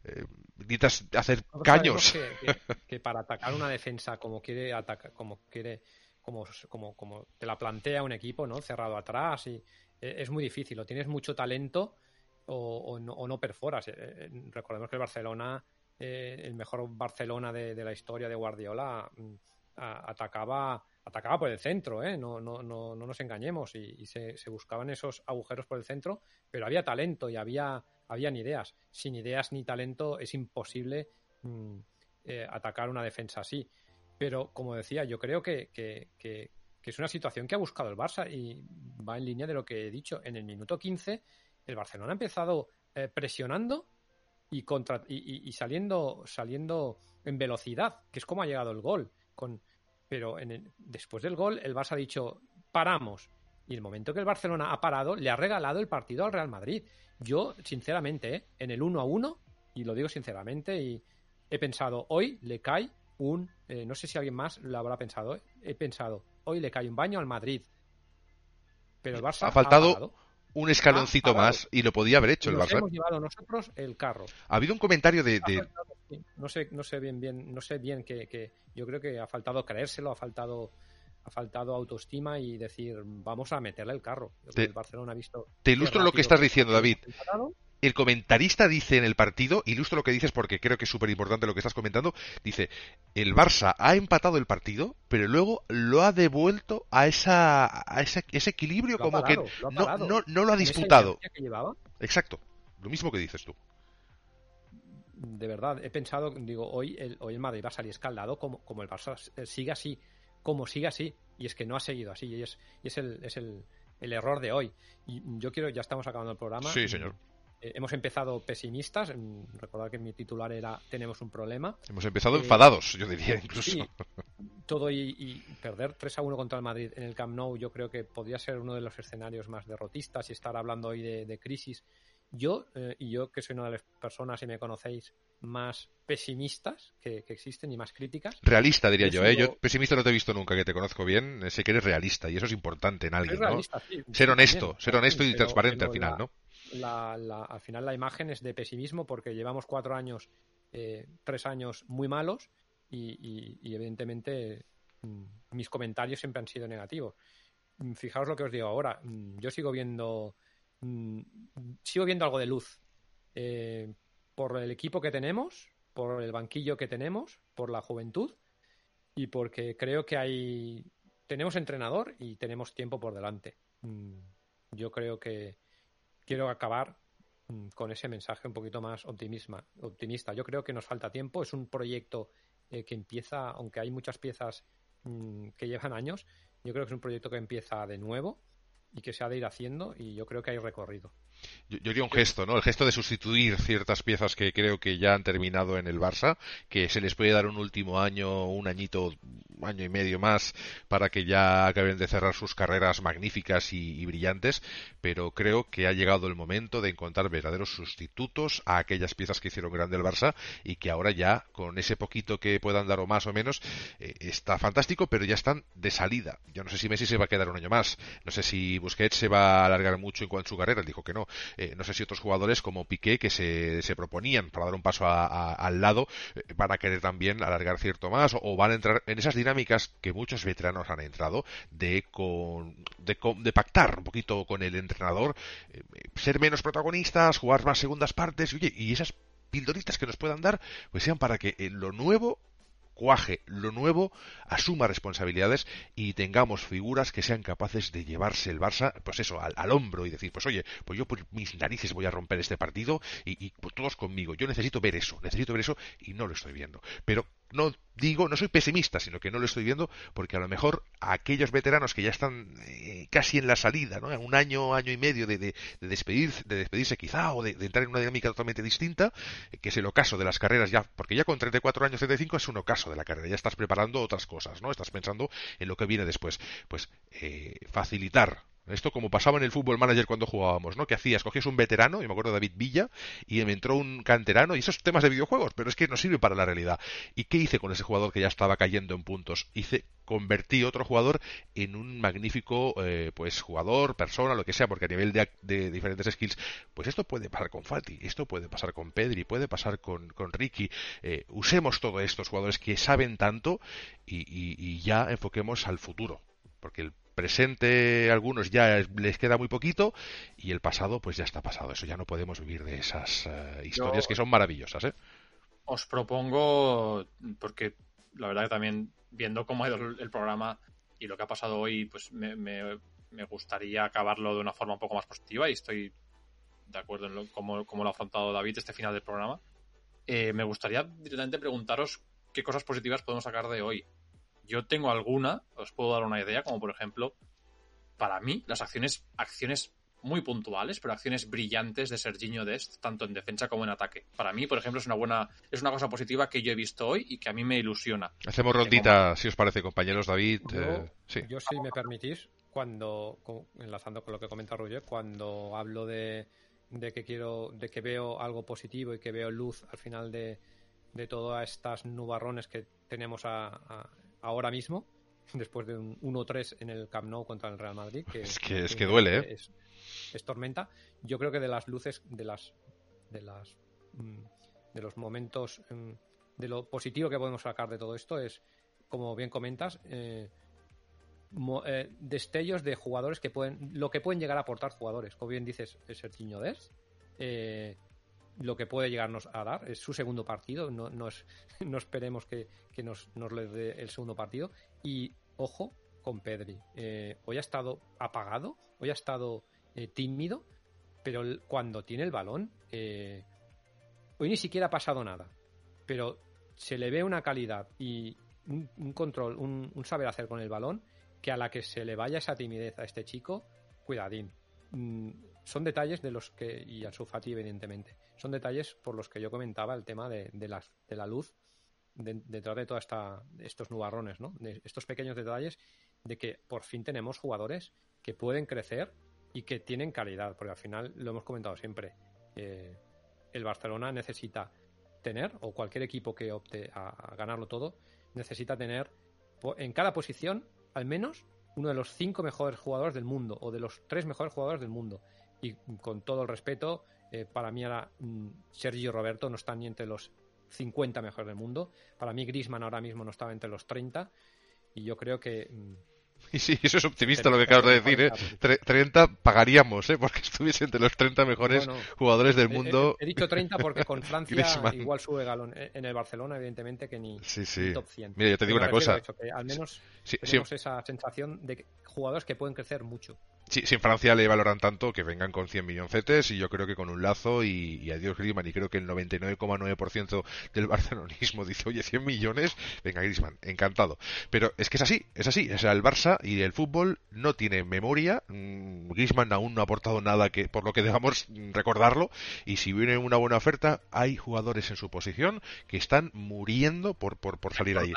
Speaker 1: eh, necesitas hacer caños.
Speaker 2: Que, que- que para atacar una defensa como quiere atacar, como quiere, como, como, como te la plantea un equipo, ¿no? Cerrado atrás y eh, es muy difícil. O tienes mucho talento o, o no, o no perforas. Recordemos que el Barcelona, eh, el mejor Barcelona de, la historia de Guardiola, mm, atacaba atacaba por el centro, ¿eh? no, no, no, no nos engañemos, y, se, buscaban esos agujeros por el centro, pero había talento y había, ideas. Sin ideas ni talento es imposible mm, eh, atacar una defensa así. Pero, como decía, yo creo que, que- que- es una situación que ha buscado el Barça y va en línea de lo que he dicho. En el minuto 15, el Barcelona ha empezado presionando y, contra, y, y- saliendo, saliendo en velocidad, que es como ha llegado el gol. Con, pero en el- después del gol, el Barça ha dicho, paramos. Y el momento que el Barcelona ha parado, le ha regalado el partido al Real Madrid. Yo, sinceramente, ¿eh? en el 1 a 1, y lo digo sinceramente, y he pensado, hoy le cae un. eh, no sé si alguien más lo habrá pensado, ¿eh? he pensado, hoy le cae un baño al Madrid. Pero el Barça
Speaker 1: Ha faltado. Un escaloncito
Speaker 2: Ah,
Speaker 1: más y lo podía haber hecho
Speaker 2: Y
Speaker 1: el
Speaker 2: nos
Speaker 1: Barça.
Speaker 2: hemos llevado nosotros el carro.
Speaker 1: Ha habido un comentario de.
Speaker 2: No sé, no sé bien, bien, no sé bien que, que yo creo que ha faltado creérselo, ha faltado, ha faltado autoestima y decir vamos a meterle el carro.
Speaker 1: Te-
Speaker 2: el Barcelona ha visto.
Speaker 1: te ilustro lo que estás diciendo, David. El comentarista dice en el partido, ilustro lo que dices porque creo que es súper importante lo que estás comentando, dice, el Barça ha empatado el partido, pero luego lo ha devuelto a esa a ese, ese equilibrio
Speaker 2: Lo
Speaker 1: como
Speaker 2: parado,
Speaker 1: que
Speaker 2: lo
Speaker 1: no,
Speaker 2: parado.
Speaker 1: no, no lo ha
Speaker 2: esa
Speaker 1: disputado.
Speaker 2: que llevaba,
Speaker 1: Exacto. Lo mismo que dices tú.
Speaker 2: de verdad, he pensado, digo, hoy el, hoy el Madrid va a salir escaldado como, como el Barça siga así, como siga así, y es que no ha seguido así, y es, y es, el, es el, el error de hoy. Y yo quiero, ya estamos acabando el programa.
Speaker 1: Sí, señor.
Speaker 2: Hemos empezado pesimistas, recordad que mi titular era Tenemos un problema.
Speaker 1: Hemos empezado
Speaker 2: Eh,
Speaker 1: enfadados, yo diría incluso.
Speaker 2: Sí, todo y, y perder 3 a 1 contra el Madrid en el Camp Nou, yo creo que podría ser uno de los escenarios más derrotistas y estar hablando hoy de, de crisis. Yo, eh, y yo que soy una de las personas, si me conocéis, más pesimistas que, que existen y más críticas,
Speaker 1: Realista, diría
Speaker 2: Yo
Speaker 1: yo, ¿eh? Yo pesimista no te he visto nunca, que te conozco bien. Sé que eres realista y eso es importante en alguien, ¿no?
Speaker 2: sí,
Speaker 1: Ser honesto, ser honesto y transparente al final,
Speaker 2: la-
Speaker 1: ¿no?
Speaker 2: La- la- al final la imagen es de pesimismo porque llevamos cuatro años, eh, tres años muy malos y, evidentemente mm, mis comentarios siempre han sido negativos. Mm, Fijaos lo que os digo ahora. mm, Yo sigo viendo, sigo viendo algo de luz eh, por el equipo que tenemos, por el banquillo que tenemos, por la juventud y porque creo que hay tenemos entrenador y tenemos tiempo por delante. Yo creo que quiero acabar mm, con ese mensaje un poquito más optimisma, optimista. Yo creo que nos falta tiempo. Es un proyecto eh, que empieza, aunque hay muchas piezas mm, que llevan años, yo creo que es un proyecto que empieza de nuevo y que se ha de ir haciendo y yo creo que hay recorrido.
Speaker 1: Yo, diría un gesto, ¿no? El gesto de sustituir ciertas piezas que creo que ya han terminado en el Barça, que se les puede dar un último año, un añito, año y medio más para que ya acaben de cerrar sus carreras magníficas y, brillantes, pero creo que ha llegado el momento de encontrar verdaderos sustitutos a aquellas piezas que hicieron grande el Barça y que ahora ya, con ese poquito que puedan dar o más o menos, eh, está fantástico, pero ya están de salida. Yo no sé si Messi se va a quedar un año más, no sé si Busquets se va a alargar mucho en cuanto a su carrera, dijo que no. Eh, no sé si otros jugadores como Piqué, que se, se proponían para dar un paso al lado, eh, van a querer también alargar cierto más o, van a entrar en esas dinámicas que muchos veteranos han entrado de, con, de, pactar un poquito con el entrenador, eh, ser menos protagonistas, jugar más segundas partes, y, y esas pildoritas que nos puedan dar, pues sean para que lo nuevo cuaje lo nuevo, asuma responsabilidades y tengamos figuras que sean capaces de llevarse el Barça, pues eso, al, hombro y decir, pues oye, pues yo por mis narices voy a romper este partido y, pues todos conmigo. Yo necesito ver eso, necesito ver eso y no lo estoy viendo. Pero no digo, no soy pesimista, sino que no lo estoy viendo porque a lo mejor a aquellos veteranos que ya están eh, casi en la salida, ¿no? Un año, año y medio de, de, despedir, de despedirse quizá o de, entrar en una dinámica totalmente distinta, que es el ocaso de las carreras ya, porque ya con 34 años, 35 es un ocaso de la carrera, ya estás preparando otras cosas, ¿no? Estás pensando en lo que viene después. Pues eh, facilitar esto como pasaba en el fútbol manager cuando jugábamos, ¿no? Que hacías, cogías un veterano, y me acuerdo de David Villa, y me entró un canterano, y esos temas de videojuegos, pero es que no sirve para la realidad. ¿Y qué hice con ese jugador que ya estaba cayendo en puntos? Hice, convertí otro jugador en un magnífico, eh, pues, jugador, persona, lo que sea, porque a nivel de, diferentes skills, pues esto puede pasar con Fati, esto puede pasar con Pedri, puede pasar con, con Ricky. Eh, usemos todos estos jugadores que saben tanto y ya enfoquemos al futuro porque el presente algunos ya les queda muy poquito y el pasado pues ya está pasado. Eso ya no podemos vivir de esas eh, historias que son maravillosas. ¿eh?
Speaker 3: Os propongo, porque la verdad que también viendo cómo ha ido el programa y lo que ha pasado hoy, pues me, me, gustaría acabarlo de una forma un poco más positiva y estoy de acuerdo en cómo, lo ha afrontado David este final del programa. Eh, me gustaría directamente preguntaros qué cosas positivas podemos sacar de hoy. Yo tengo alguna, os puedo dar una idea, como por ejemplo, para mí, las acciones, acciones muy puntuales, pero acciones brillantes de Serginho Dest, tanto en defensa como en ataque. Para mí, por ejemplo, es una buena, es una cosa positiva que yo he visto hoy y que a mí me ilusiona.
Speaker 1: Hacemos rondita, si os parece, compañeros David.
Speaker 2: Yo, eh, sí. yo si me permitís, cuando, enlazando con lo que comenta Roger, cuando hablo de, de que quiero, de que veo algo positivo y que veo luz al final de, de todas estas nubarrones que tenemos a, ahora mismo, después de un 1-3 en el Camp Nou contra el Real Madrid. Que,
Speaker 1: es que, es que duele, ¿eh?
Speaker 2: Es, tormenta. Yo creo que de las luces, de las. de las. Mm, de los momentos. Mm, de lo positivo que podemos sacar de todo esto es, como bien comentas, eh, eh, destellos de jugadores que pueden. lo que pueden llegar a aportar jugadores. Como bien dices, es el Des. Eh, lo que puede llegarnos a dar. Es su segundo partido, no, no, no esperemos que, nos, nos, le dé el segundo partido. Y ojo con Pedri. Eh, hoy ha estado apagado, hoy ha estado eh, tímido, pero cuando tiene el balón, eh, hoy ni siquiera ha pasado nada. Pero se le ve una calidad y un, control, un, un, saber hacer con el balón, que a la que se le vaya esa timidez a este chico, cuidadín. Son detalles de los que, y a su Fati evidentemente, son detalles por los que yo comentaba el tema de, de, la, de la luz detrás de todos estos nubarrones, ¿no? De estos pequeños detalles de que por fin tenemos jugadores que pueden crecer y que tienen calidad, porque al final lo hemos comentado siempre. Eh, el Barcelona necesita tener, o cualquier equipo que opte a, ganarlo todo, necesita tener en cada posición al menos uno de los cinco mejores jugadores del mundo, o de los tres mejores jugadores del mundo. Y con todo el respeto, eh, para mí ahora mm, Sergio Roberto no está ni entre los 50 mejores del mundo. Para mí Grisman ahora mismo no estaba entre los 30. Y yo creo que mm,
Speaker 1: y sí, eso es optimista lo que acabas de decir, ¿eh? 30 pagaríamos, ¿eh? Porque estuviese entre los 30 mejores jugadores del mundo.
Speaker 2: He, dicho 30 porque con Francia igual sube galón. Eh, en el Barcelona, evidentemente, que ni,
Speaker 1: sí, sí.
Speaker 2: top 100.
Speaker 1: Mira, yo te digo una cosa.
Speaker 2: al menos tenemos esa sensación de que jugadores que pueden crecer mucho.
Speaker 1: Sí, si en Francia le valoran tanto que vengan con 100 milloncetes y yo creo que con un lazo y, y adiós Griezmann y creo que el 99,9% del barcelonismo dice, oye, 100 millones, venga Griezmann, encantado. Pero es que es así, es así, o sea, el Barça y el fútbol no tiene memoria, mm, Griezmann aún no ha aportado nada que por lo que debamos recordarlo y si viene una buena oferta hay jugadores en su posición que están muriendo por, por, por salir ahí.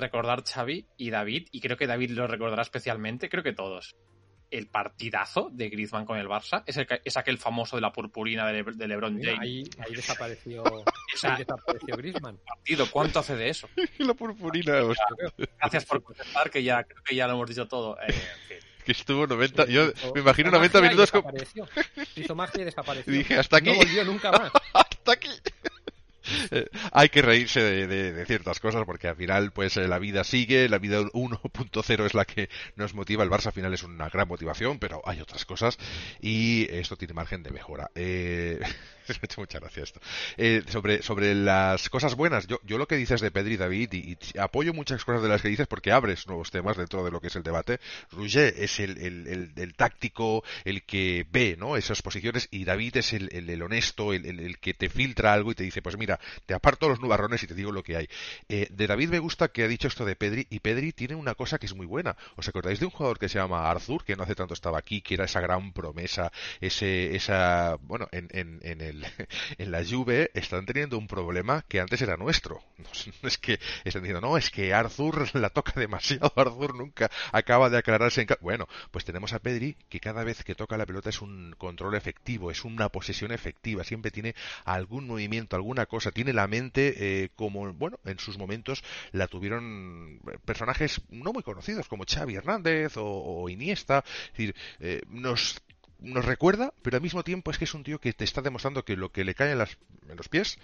Speaker 3: Recordar Xavi y David, y creo que David lo recordará especialmente, creo que todos el partidazo de Griezmann con el Barça es, el, es aquel famoso de la purpurina de, Le, de LeBron James.
Speaker 2: Ahí, ahí desapareció, ahí desapareció Griezmann.
Speaker 3: Partido, ¿cuánto hace de eso?
Speaker 1: la purpurina.
Speaker 3: Gracias por contestar, que ya creo que ya lo hemos dicho todo. Eh, en fin.
Speaker 1: Que estuvo 90, yo me imagino 90 minutos con...
Speaker 2: Hizo magia y desapareció.
Speaker 1: Y dije, hasta aquí.
Speaker 2: No volvió nunca más.
Speaker 1: hasta aquí. Eh, hay que reírse de, de, ciertas cosas porque al final pues eh, la vida sigue, la vida 1.0 es la que nos motiva, el Barça al final es una gran motivación, pero hay otras cosas y esto tiene margen de mejora. Eh, me ha mucha gracia esto. Eh, sobre, sobre las cosas buenas, yo, yo lo que dices de Pedri David, y, y, apoyo muchas cosas de las que dices porque abres nuevos temas dentro de lo que es el debate. Rouget es el, el, el, táctico, el que ve ¿no? esas posiciones, y David es el, el honesto, el, que te filtra algo y te dice, pues mira, te aparto los nubarrones y te digo lo que hay. Eh, de David me gusta que ha dicho esto de Pedri, y Pedri tiene una cosa que es muy buena. ¿Os acordáis de un jugador que se llama Arthur, que no hace tanto estaba aquí, que era esa gran promesa, ese, esa, bueno, en, en, en el en la Juve están teniendo un problema que antes era nuestro. No es que están diciendo, no, es que Arthur la toca demasiado, Arthur nunca acaba de aclararse en... Bueno, pues tenemos a Pedri que cada vez que toca la pelota es un control efectivo, es una posesión efectiva, siempre tiene algún movimiento, alguna cosa, tiene la mente eh, como, bueno, en sus momentos la tuvieron personajes no muy conocidos como Xavi Hernández o, o Iniesta, es decir, eh, nos nos recuerda, pero al mismo tiempo es que es un tío que te está demostrando que lo que le cae en, las, los pies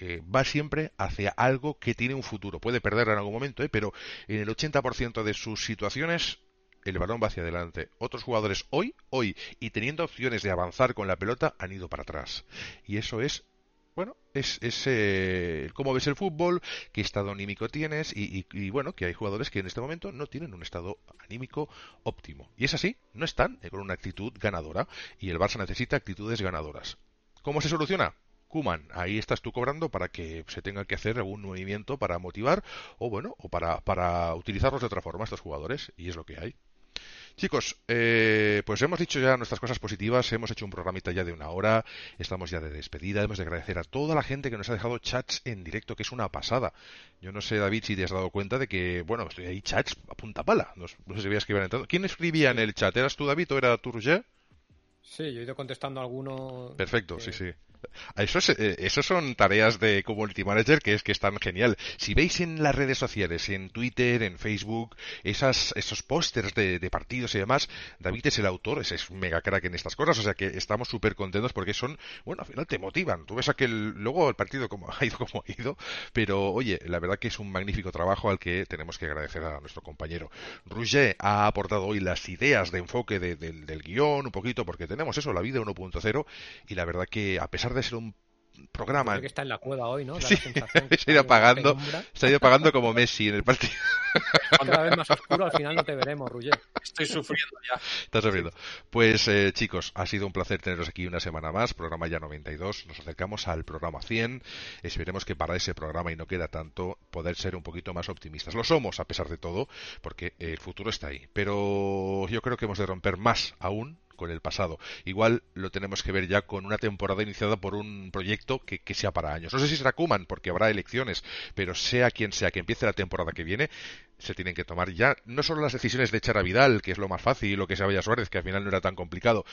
Speaker 1: eh, va siempre hacia algo que tiene un futuro. Puede perderlo en algún momento, ¿eh? pero en el 80% de sus situaciones el balón va hacia adelante. Otros jugadores hoy, hoy, y teniendo opciones de avanzar con la pelota, han ido para atrás. Y eso es bueno, es, es eh, cómo ves el fútbol, qué estado anímico tienes y, y, y, bueno, que hay jugadores que en este momento no tienen un estado anímico óptimo. Y es así, no están con una actitud ganadora y el Barça necesita actitudes ganadoras. ¿Cómo se soluciona? Kuman, ahí estás tú cobrando para que se tenga que hacer algún movimiento para motivar o bueno, o para, para utilizarlos de otra forma estos jugadores y es lo que hay. Chicos, eh, pues hemos dicho ya nuestras cosas positivas, hemos hecho un programita ya de una hora, estamos ya de despedida, hemos de agradecer a toda la gente que nos ha dejado chats en directo, que es una pasada. Yo no sé, David, si te has dado cuenta de que, bueno, estoy ahí chats a punta pala, no, no sé si veías que iban entrando. ¿Quién escribía en el chat? ¿Eras tú, David, o era tú, Roger?
Speaker 2: Sí, yo he ido contestando a alguno.
Speaker 1: Perfecto, que... sí, sí. Eso, es, eso son tareas de Community Manager que es que están genial. Si veis en las redes sociales, en Twitter, en Facebook, esas, esos pósters de, partidos y demás, David es el autor, es, es mega crack en estas cosas, o sea que estamos súper contentos porque son, bueno, al final te motivan. Tú ves aquel, luego el partido como ha ido como ha ido, pero oye, la verdad que es un magnífico trabajo al que tenemos que agradecer a nuestro compañero. Rouget ha aportado hoy las ideas de enfoque de, de, del guion, un poquito, porque tenemos eso, la vida 1.0, y la verdad que a pesar de ser un programa.
Speaker 2: Creo que está en la cueva hoy, ¿no? Da
Speaker 1: sí, se ha ido apagando, se ha ido apagando como Messi en el partido.
Speaker 2: Cada vez más oscuro, al final no te veremos, Rugger.
Speaker 3: Estoy sufriendo ya.
Speaker 1: Estás sufriendo. Pues eh, chicos, ha sido un placer teneros aquí una semana más, programa ya 92, nos acercamos al programa 100, esperemos que para ese programa, y no queda tanto, poder ser un poquito más optimistas. Lo somos, a pesar de todo, porque el futuro está ahí, pero yo creo que hemos de romper más aún con el pasado. Igual lo tenemos que ver ya con una temporada iniciada por un proyecto que, que sea para años. No sé si será Kuman, porque habrá elecciones, pero sea quien sea que empiece la temporada que viene, se tienen que tomar ya no solo las decisiones de echar a Vidal, que es lo más fácil, o que se vaya a Suárez, que al final no era tan complicado,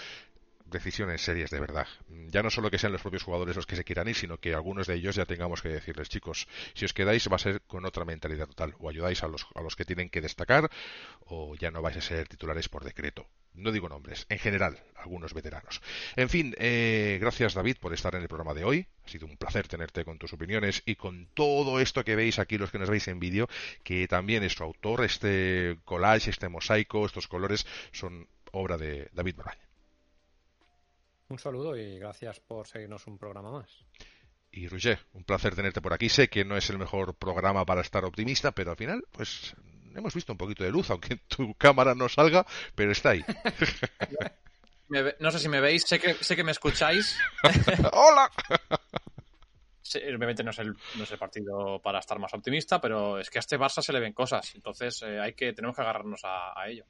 Speaker 1: decisiones serias de verdad. Ya no solo que sean los propios jugadores los que se quieran ir, sino que algunos de ellos ya tengamos que decirles, chicos, si os quedáis va a ser con otra mentalidad total. O ayudáis a los, a los que tienen que destacar, o ya no vais a ser titulares por decreto. No digo nombres, en general, algunos veteranos. En fin, eh, gracias David por estar en el programa de hoy. Ha sido un placer tenerte con tus opiniones y con todo esto que veis aquí, los que nos veis en vídeo, que también es su autor, este collage, este mosaico, estos colores, son obra de David Moraña.
Speaker 2: Un saludo y gracias por seguirnos un programa más.
Speaker 1: Y Roger, un placer tenerte por aquí. Sé que no es el mejor programa para estar optimista, pero al final, pues hemos visto un poquito de luz, aunque tu cámara no salga, pero está ahí.
Speaker 3: no sé si me veis, sé que, sé que me escucháis.
Speaker 1: ¡Hola!
Speaker 3: obviamente no es, el, no es el partido para estar más optimista, pero es que a este Barça se le ven cosas, entonces eh, hay que tenemos que agarrarnos a, ello.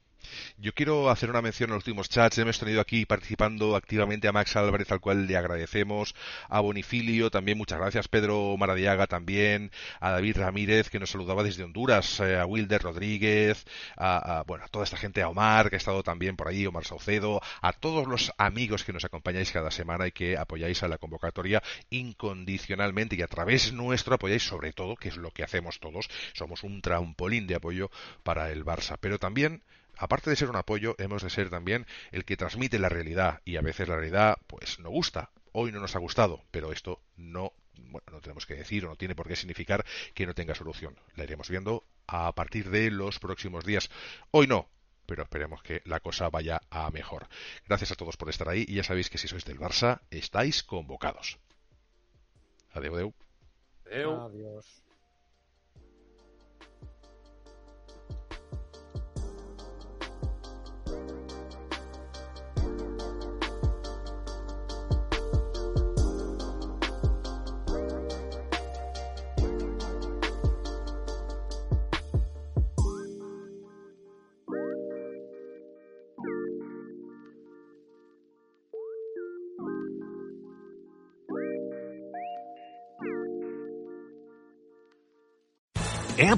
Speaker 1: Yo quiero hacer una mención en los últimos chats. Hemos tenido aquí participando activamente a Max Álvarez, al cual le agradecemos, a Bonifilio, también muchas gracias, Pedro Maradiaga también, a David Ramírez, que nos saludaba desde Honduras, eh, a Wilder Rodríguez, a, bueno, a toda esta gente, a Omar, que ha estado también por ahí, Omar Saucedo, a todos los amigos que nos acompañáis cada semana y que apoyáis a la convocatoria incondicional y a través nuestro apoyáis sobre todo, que es lo que hacemos todos, somos un trampolín de apoyo para el Barça. Pero también aparte de ser un apoyo, hemos de ser también el que transmite la realidad y a veces la realidad pues no gusta. Hoy no nos ha gustado, pero esto no bueno, no tenemos que decir o no tiene por qué significar que no tenga solución. La iremos viendo a partir de los próximos días. Hoy no, pero esperemos que la cosa vaya a mejor. Gracias a todos por estar ahí y ya sabéis que si sois del Barça estáis convocados. Adeu, adeu.
Speaker 2: Adeu. Adiós.